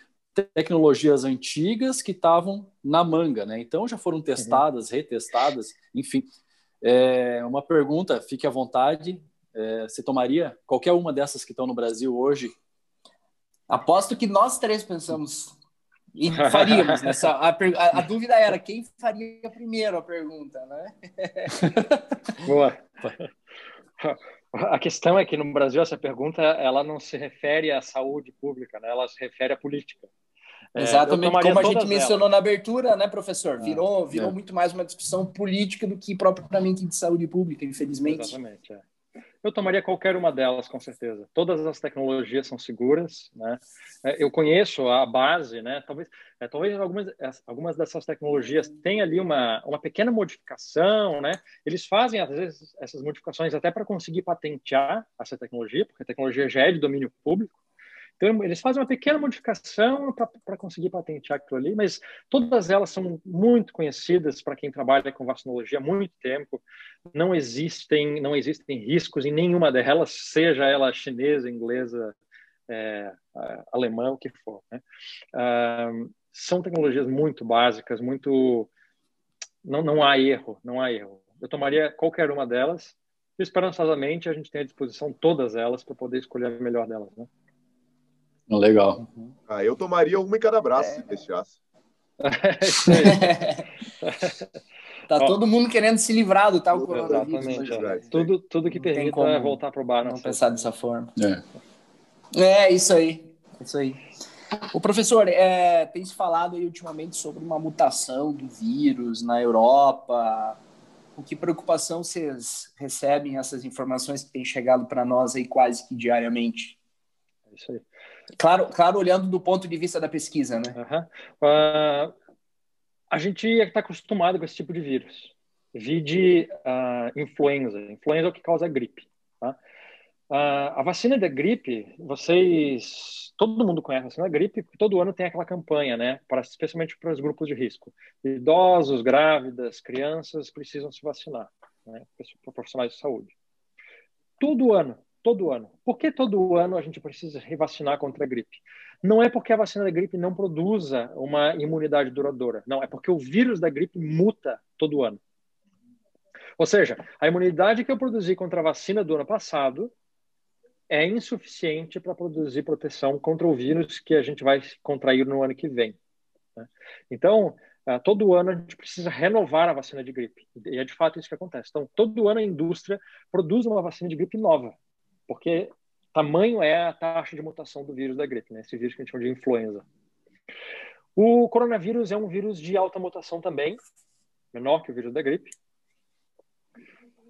tecnologias antigas que estavam na manga, né? Então já foram testadas, uhum. retestadas, enfim. É, uma pergunta, fique à vontade. É, você tomaria qualquer uma dessas que estão no Brasil hoje? Aposto que nós três pensamos e faríamos nessa. A, a, a, dúvida era quem faria primeiro a pergunta, né? (laughs) Boa. A questão é que no Brasil essa pergunta ela não se refere à saúde pública, né? ela se refere à política. É, Exatamente, como a gente mencionou elas. na abertura, né, professor? Ah, virou, virou é. muito mais uma discussão política do que propriamente de saúde pública, infelizmente. Exatamente. É. Eu tomaria qualquer uma delas, com certeza. Todas as tecnologias são seguras, né? É, eu conheço a base, né? Talvez, é, talvez algumas, algumas dessas tecnologias tenham ali uma, uma pequena modificação, né? Eles fazem, às vezes, essas modificações até para conseguir patentear essa tecnologia, porque a tecnologia já é de domínio público. Eles fazem uma pequena modificação para conseguir patentear aquilo ali, mas todas elas são muito conhecidas para quem trabalha com vacinologia há muito tempo. Não existem, não existem riscos em nenhuma delas, seja ela chinesa, inglesa, é, alemã, o que for. Né? São tecnologias muito básicas, muito não, não há erro, não há erro. Eu tomaria qualquer uma delas. Esperançosamente, a gente tem à disposição todas elas para poder escolher a melhor delas. Né? Legal. Ah, eu tomaria uma em cada braço, é. se deixasse. (laughs) (laughs) tá Ó, todo mundo querendo se livrar do tal coronavírus. Exatamente. Tudo, tudo que permita voltar para o bar. Não pensar dessa forma. É. é, isso aí. Isso aí. O professor, é, tem se falado aí ultimamente sobre uma mutação do vírus na Europa. Com que preocupação vocês recebem essas informações que têm chegado para nós aí quase que diariamente? É isso aí. Claro, claro, olhando do ponto de vista da pesquisa, né? Uhum. Uh, a gente está acostumado com esse tipo de vírus. Vide uh, influenza. Influenza é o que causa gripe. Tá? Uh, a vacina da gripe, vocês, todo mundo conhece a vacina da gripe, porque todo ano tem aquela campanha, né? Para, especialmente para os grupos de risco. Idosos, grávidas, crianças precisam se vacinar, né? Profissionais de saúde. Todo ano, todo ano. Por que todo ano a gente precisa revacinar contra a gripe? Não é porque a vacina da gripe não produza uma imunidade duradoura. Não, é porque o vírus da gripe muta todo ano. Ou seja, a imunidade que eu produzi contra a vacina do ano passado é insuficiente para produzir proteção contra o vírus que a gente vai contrair no ano que vem. Né? Então, uh, todo ano a gente precisa renovar a vacina de gripe. E é de fato isso que acontece. Então, todo ano a indústria produz uma vacina de gripe nova, porque tamanho é a taxa de mutação do vírus da gripe, né? esse vírus que a gente chama de influenza. O coronavírus é um vírus de alta mutação também, menor que o vírus da gripe,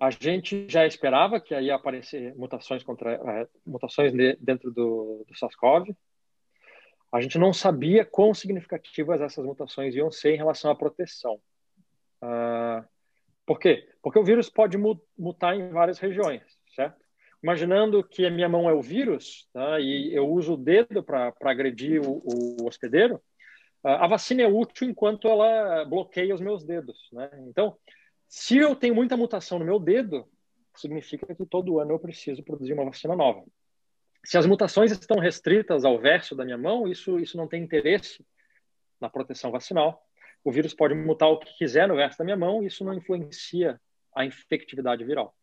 a gente já esperava que ia aparecer mutações contra é, mutações de, dentro do, do SARS-CoV. A gente não sabia quão significativas essas mutações iam ser em relação à proteção. Uh, por quê? Porque o vírus pode mutar em várias regiões, certo? Imaginando que a minha mão é o vírus tá, e eu uso o dedo para agredir o, o hospedeiro, a vacina é útil enquanto ela bloqueia os meus dedos. Né? Então, se eu tenho muita mutação no meu dedo, significa que todo ano eu preciso produzir uma vacina nova. Se as mutações estão restritas ao verso da minha mão, isso, isso não tem interesse na proteção vacinal. O vírus pode mutar o que quiser no verso da minha mão, isso não influencia a infectividade viral.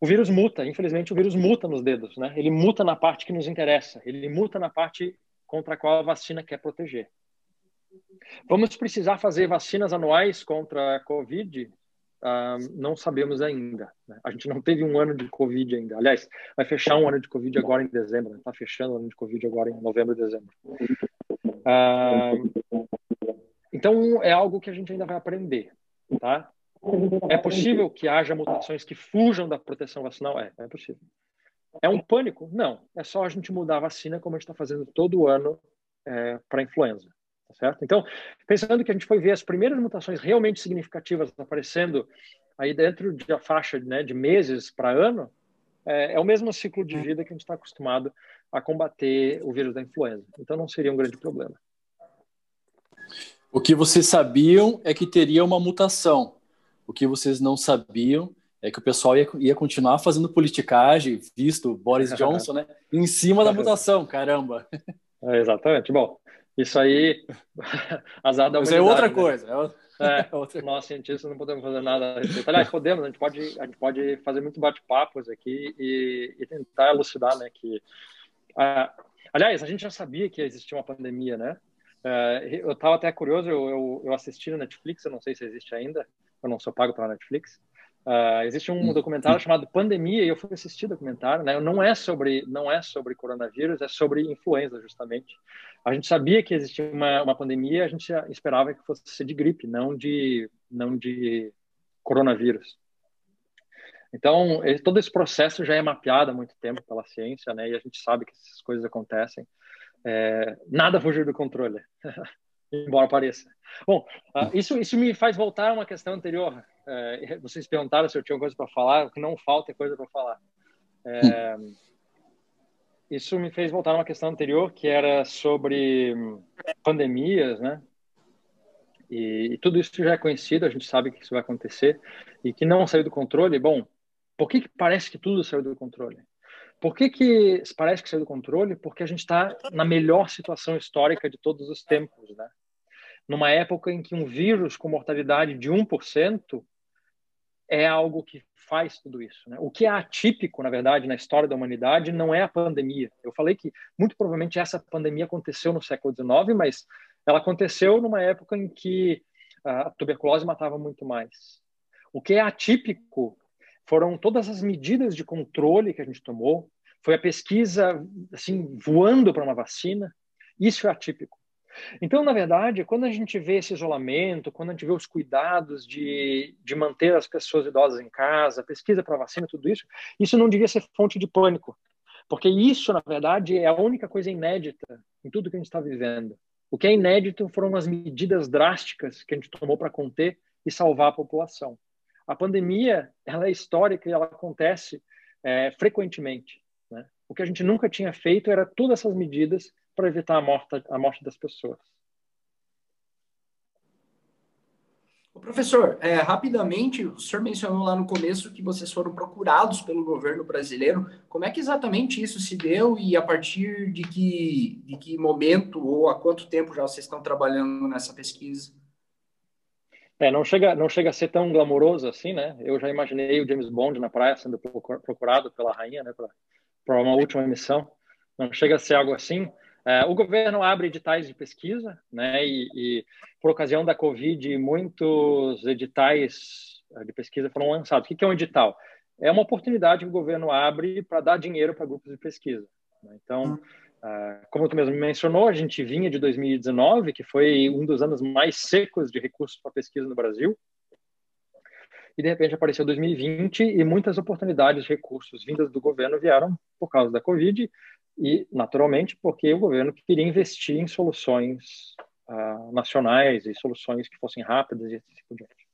O vírus muta, infelizmente, o vírus muta nos dedos, né? Ele muta na parte que nos interessa, ele muta na parte contra a qual a vacina quer proteger. Vamos precisar fazer vacinas anuais contra a Covid? Uh, não sabemos ainda. Né? A gente não teve um ano de Covid ainda. Aliás, vai fechar um ano de Covid agora em dezembro. Está né? fechando o ano de Covid agora em novembro e dezembro. Uh, então, é algo que a gente ainda vai aprender. Tá? É possível que haja mutações que fujam da proteção vacinal? É, é possível. É um pânico? Não. É só a gente mudar a vacina, como a gente está fazendo todo ano é, para influenza. Tá certo? Então, pensando que a gente foi ver as primeiras mutações realmente significativas aparecendo aí dentro de a faixa né, de meses para ano, é, é, o mesmo ciclo de vida que a gente está acostumado a combater o vírus da influenza. Então, não seria um grande problema. O que vocês sabiam é que teria uma mutação. O que vocês não sabiam é que o pessoal ia, ia continuar fazendo politicagem, visto Boris (laughs) Johnson, né? Em cima da mutação, caramba. É, exatamente. Bom, isso aí, (laughs) azar da Mas é outra né? coisa. É, (laughs) é, outra... nós cientistas não podemos fazer nada a respeito. Aliás, podemos, a gente pode, a gente pode fazer muito bate-papos aqui e, e, tentar elucidar, né, que... Aliás, a gente já sabia que existia uma pandemia, né? É, eu estava até curioso, eu, eu, eu assisti na Netflix, eu não sei se existe ainda, eu não sou pago pela Netflix, Uh, existe um hum. documentário chamado Pandemia e eu fui assistir o documentário, né? Não é sobre não é sobre coronavírus, é sobre influenza justamente. A gente sabia que existia uma, uma pandemia, a gente esperava que fosse de gripe, não de não de coronavírus. Então todo esse processo já é mapeado há muito tempo pela ciência, né? E a gente sabe que essas coisas acontecem. É, nada fugir do controle, (laughs) embora pareça. Bom, uh, isso isso me faz voltar a uma questão anterior é, vocês perguntaram se eu tinha coisa para falar, o que não falta é coisa para falar. É, isso me fez voltar a uma questão anterior, que era sobre pandemias, né? E, e, tudo isso já é conhecido, a gente sabe que isso vai acontecer e que não saiu do controle. Bom, por que, que parece que tudo saiu do controle? Por que, que parece que saiu do controle? Porque a gente está na melhor situação histórica de todos os tempos, né? Numa época em que um vírus com mortalidade de 1% é algo que faz tudo isso. Né? O que é atípico, na verdade, na história da humanidade não é a pandemia. Eu falei que muito provavelmente essa pandemia aconteceu no século XIX, mas ela aconteceu numa época em que a tuberculose matava muito mais. O que é atípico foram todas as medidas de controle que a gente tomou, foi a pesquisa assim voando para uma vacina. Isso é atípico. Então, na verdade, quando a gente vê esse isolamento, quando a gente vê os cuidados de, de manter as pessoas idosas em casa, pesquisa para vacina, tudo isso, isso não devia ser fonte de pânico. Porque isso, na verdade, é a única coisa inédita em tudo que a gente está vivendo. O que é inédito foram as medidas drásticas que a gente tomou para conter e salvar a população. A pandemia, ela é histórica e ela acontece é, frequentemente. Né? O que a gente nunca tinha feito era todas essas medidas para evitar a morte, a morte das pessoas. Professor, é, rapidamente, o senhor mencionou lá no começo que vocês foram procurados pelo governo brasileiro. Como é que exatamente isso se deu e a partir de que, de que momento ou há quanto tempo já vocês estão trabalhando nessa pesquisa? É, não chega, não chega a ser tão glamouroso assim, né? Eu já imaginei o James Bond na praia sendo procurado pela rainha, né, para uma última missão. Não chega a ser algo assim. É, o governo abre editais de pesquisa, né, e, e, por ocasião da Covid, muitos editais é, de pesquisa foram lançados. O que é um edital? É uma oportunidade que o governo abre para dar dinheiro para grupos de pesquisa. Né? Então, é, como tu mesmo mencionou, a gente vinha de 2019, que foi um dos anos mais secos de recursos para pesquisa no Brasil, e de repente apareceu 2020 e muitas oportunidades de recursos vindas do governo vieram por causa da Covid e, naturalmente, porque o governo queria investir em soluções uh, nacionais e soluções que fossem rápidas e assim por diante.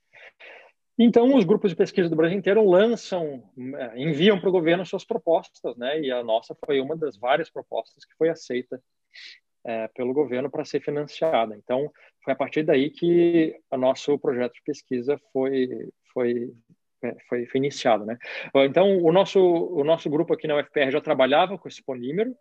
Então, os grupos de pesquisa do Brasil inteiro lançam, eh, enviam para o governo suas propostas, né? E a nossa foi uma das várias propostas que foi aceita é, pelo governo para ser financiada. Então, foi a partir daí que o nosso projeto de pesquisa foi foi é, foi, foi, iniciado, né? Então, o nosso, o nosso grupo aqui na UFPR já trabalhava com esse polímero,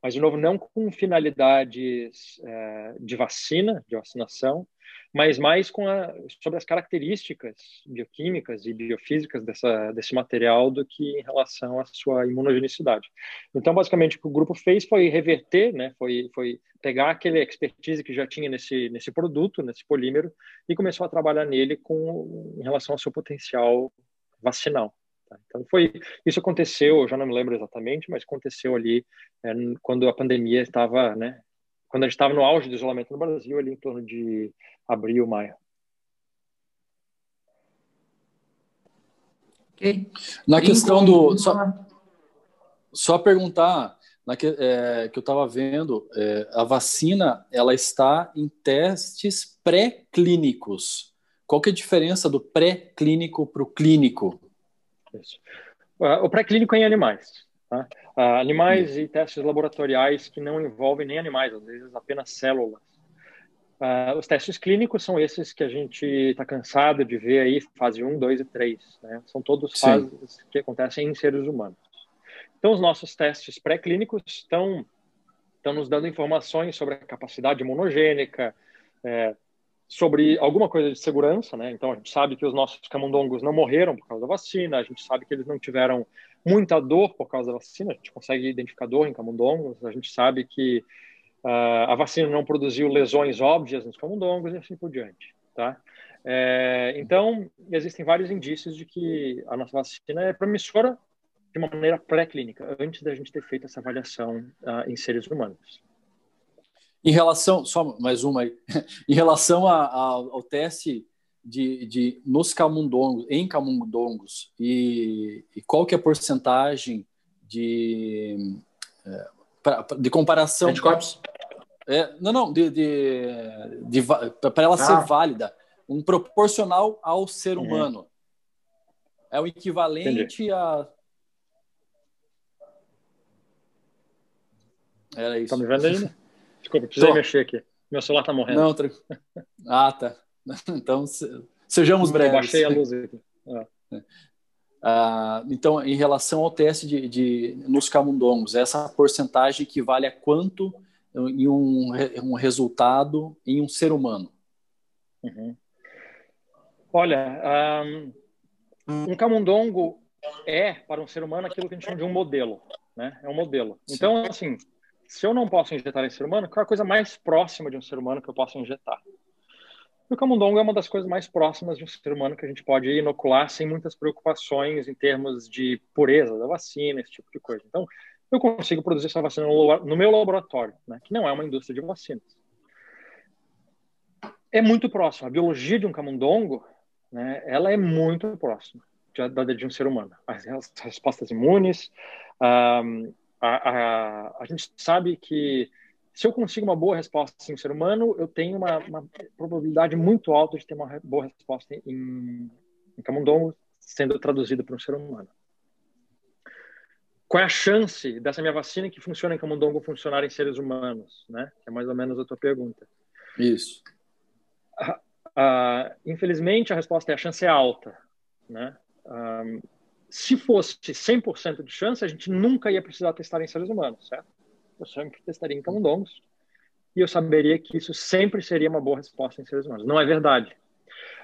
mas, de novo, não com finalidades é, de vacina, de vacinação, mas mais com a, sobre as características bioquímicas e biofísicas dessa, desse material do que em relação à sua imunogenicidade. Então, basicamente, o que o grupo fez foi reverter, né, foi, foi pegar aquele expertise que já tinha nesse, nesse produto, nesse polímero, e começou a trabalhar nele com, em relação ao seu potencial vacinal. Tá? Então, foi isso aconteceu, eu já não me lembro exatamente, mas aconteceu ali é, quando a pandemia estava, né, quando a gente estava no auge do isolamento no Brasil, ali em torno de abril, maio. Okay. Na questão do. Só, só perguntar, na que, é, que eu estava vendo, é, a vacina ela está em testes pré-clínicos. Qual que é a diferença do pré-clínico para o clínico? Isso. O pré-clínico é em animais. Tá? Uh, animais e testes laboratoriais que não envolvem nem animais, às vezes apenas células. Uh, os testes clínicos são esses que a gente está cansado de ver aí, fase 1, 2 e 3. Né? São todos fases Sim. que acontecem em seres humanos. Então, os nossos testes pré-clínicos estão, estão nos dando informações sobre a capacidade imunogênica, é, sobre alguma coisa de segurança, né? Então, a gente sabe que os nossos camundongos não morreram por causa da vacina, a gente sabe que eles não tiveram muita dor por causa da vacina, a gente consegue identificar dor em camundongos, a gente sabe que uh, a vacina não produziu lesões óbvias nos camundongos e assim por diante, tá? É, então, existem vários indícios de que a nossa vacina é promissora de uma maneira pré-clínica, antes da gente ter feito essa avaliação uh, em seres humanos. Em relação, só mais uma aí, (laughs) em relação a, a, ao teste de, de nos camundongos, em camundongos, e, e qual que é a porcentagem de, é, pra, de comparação... Anticorpos? É, não, não, de, de, de para ela ah. ser válida, um proporcional ao ser uhum. humano. É o equivalente Entendi. a Era isso. Tá me vendo ainda? (laughs) Desculpa, precisei Tô. mexer aqui. Meu celular tá morrendo. Não, tra... (laughs) Ah, tá. (laughs) Então, sejamos breves. Eu baixei a luz aqui. Ah. (laughs) Ah, então, em relação ao teste de, de, nos camundongos, essa porcentagem equivale a quanto em um, um resultado em um ser humano? Uhum. Olha, um, um camundongo é, para um ser humano, aquilo que a gente chama de um modelo. Né? É um modelo. Sim. Então, assim, se eu não posso injetar em ser humano, qual é a coisa mais próxima de um ser humano que eu posso injetar? o camundongo é uma das coisas mais próximas de um ser humano que a gente pode inocular sem muitas preocupações em termos de pureza da vacina, esse tipo de coisa. Então, eu consigo produzir essa vacina no, meu laboratório, né, que não é uma indústria de vacinas. É muito próximo. A biologia de um camundongo, né, ela é muito próxima da de um ser humano. As, respostas imunes, a, a, a gente sabe que se eu consigo uma boa resposta em um ser humano, eu tenho uma, uma probabilidade muito alta de ter uma boa resposta em, em camundongo sendo traduzida para um ser humano. Qual é a chance dessa minha vacina que funciona em camundongo funcionar em seres humanos, né? É mais ou menos a tua pergunta. Isso. Uh, uh, infelizmente, a resposta é a chance é alta, né? Um, se fosse 100% de chance, a gente nunca ia precisar testar em seres humanos, certo? eu sempre testaria em camundongos e eu saberia que isso sempre seria uma boa resposta em seres humanos. Não é verdade.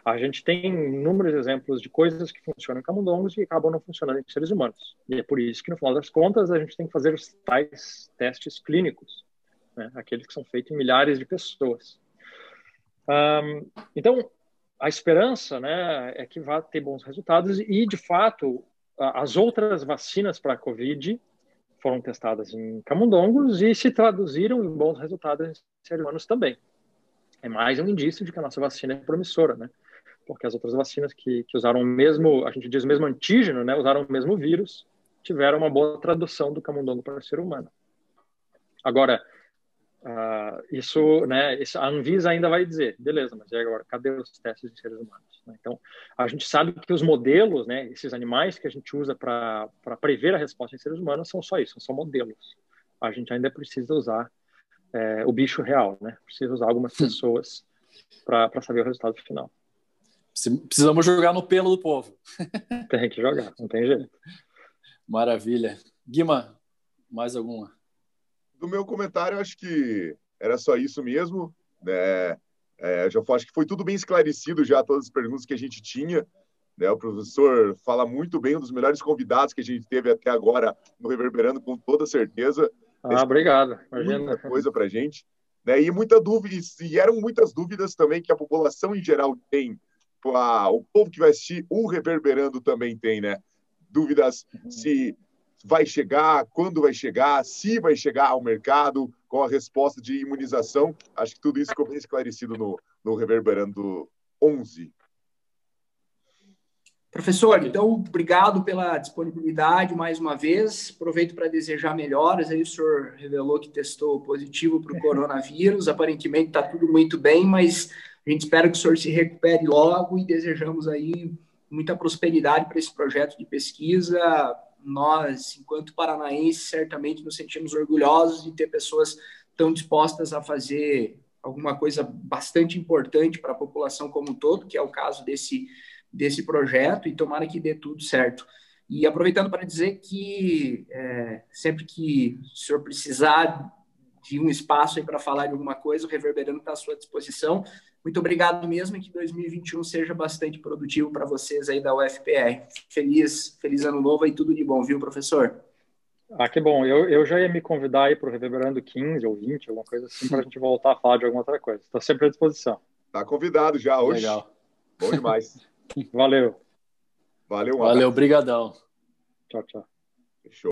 A gente tem inúmeros exemplos de coisas que funcionam em camundongos e acabam não funcionando em seres humanos. E é por isso que, no final das contas, a gente tem que fazer os tais testes clínicos, né? aqueles que são feitos em milhares de pessoas. Um, então, a esperança né, é que vá ter bons resultados e, de fato, as outras vacinas para a Covid foram testadas em camundongos e se traduziram em bons resultados em seres humanos também. É mais um indício de que a nossa vacina é promissora, né? Porque as outras vacinas que, que usaram o mesmo, a gente diz o mesmo antígeno, né? Usaram o mesmo vírus, tiveram uma boa tradução do camundongo para o ser humano. Agora, Uh, isso, né, isso, a Anvisa ainda vai dizer, beleza, mas e agora, cadê os testes de seres humanos? Né? Então, a gente sabe que os modelos, né, esses animais que a gente usa para prever a resposta em seres humanos são só isso, são modelos. A gente ainda precisa usar é, o bicho real, né? Precisa usar algumas pessoas para saber o resultado final. Precisamos jogar no pelo do povo. (laughs) Tem que jogar, não tem jeito. Maravilha. Guima, mais alguma? do meu comentário, acho que era só isso mesmo. Né? É, já acho que foi tudo bem esclarecido já, todas as perguntas que a gente tinha. Né? O professor fala muito bem, um dos melhores convidados que a gente teve até agora no Reverberando, com toda certeza. Ah, obrigado. Imagina. Muita coisa para a gente. Né? E muita dúvida, e eram muitas dúvidas também que a população em geral tem. A, o povo que vai assistir o Reverberando também tem, né? Dúvidas se vai chegar, quando vai chegar, se vai chegar ao mercado, com a resposta de imunização. Acho que tudo isso ficou bem esclarecido no, no Reverberando 11. Professor, então, obrigado pela disponibilidade mais uma vez. Aproveito para desejar melhoras. Aí o senhor revelou que testou positivo para o (laughs) coronavírus. Aparentemente está tudo muito bem, mas a gente espera que o senhor se recupere logo e desejamos aí muita prosperidade para esse projeto de pesquisa, nós, enquanto paranaenses, certamente nos sentimos orgulhosos de ter pessoas tão dispostas a fazer alguma coisa bastante importante para a população como um todo, que é o caso desse, desse projeto, e tomara que dê tudo certo. E aproveitando para dizer que é, sempre que o senhor precisar de um espaço aí para falar de alguma coisa, o Reverberando está à sua disposição. Muito obrigado mesmo e que 2021 seja bastante produtivo para vocês aí da UFPR. Feliz, feliz ano novo e tudo de bom, viu, professor? Ah, que bom. Eu, eu já ia me convidar aí para o Reverberando 15 ou 20, alguma coisa assim, para a gente voltar a falar de alguma outra coisa. Estou sempre à disposição. Tá convidado já hoje. Legal. Bom demais. (laughs) Valeu. Valeu, um Valeu, brigadão. Tchau, tchau. Fechou.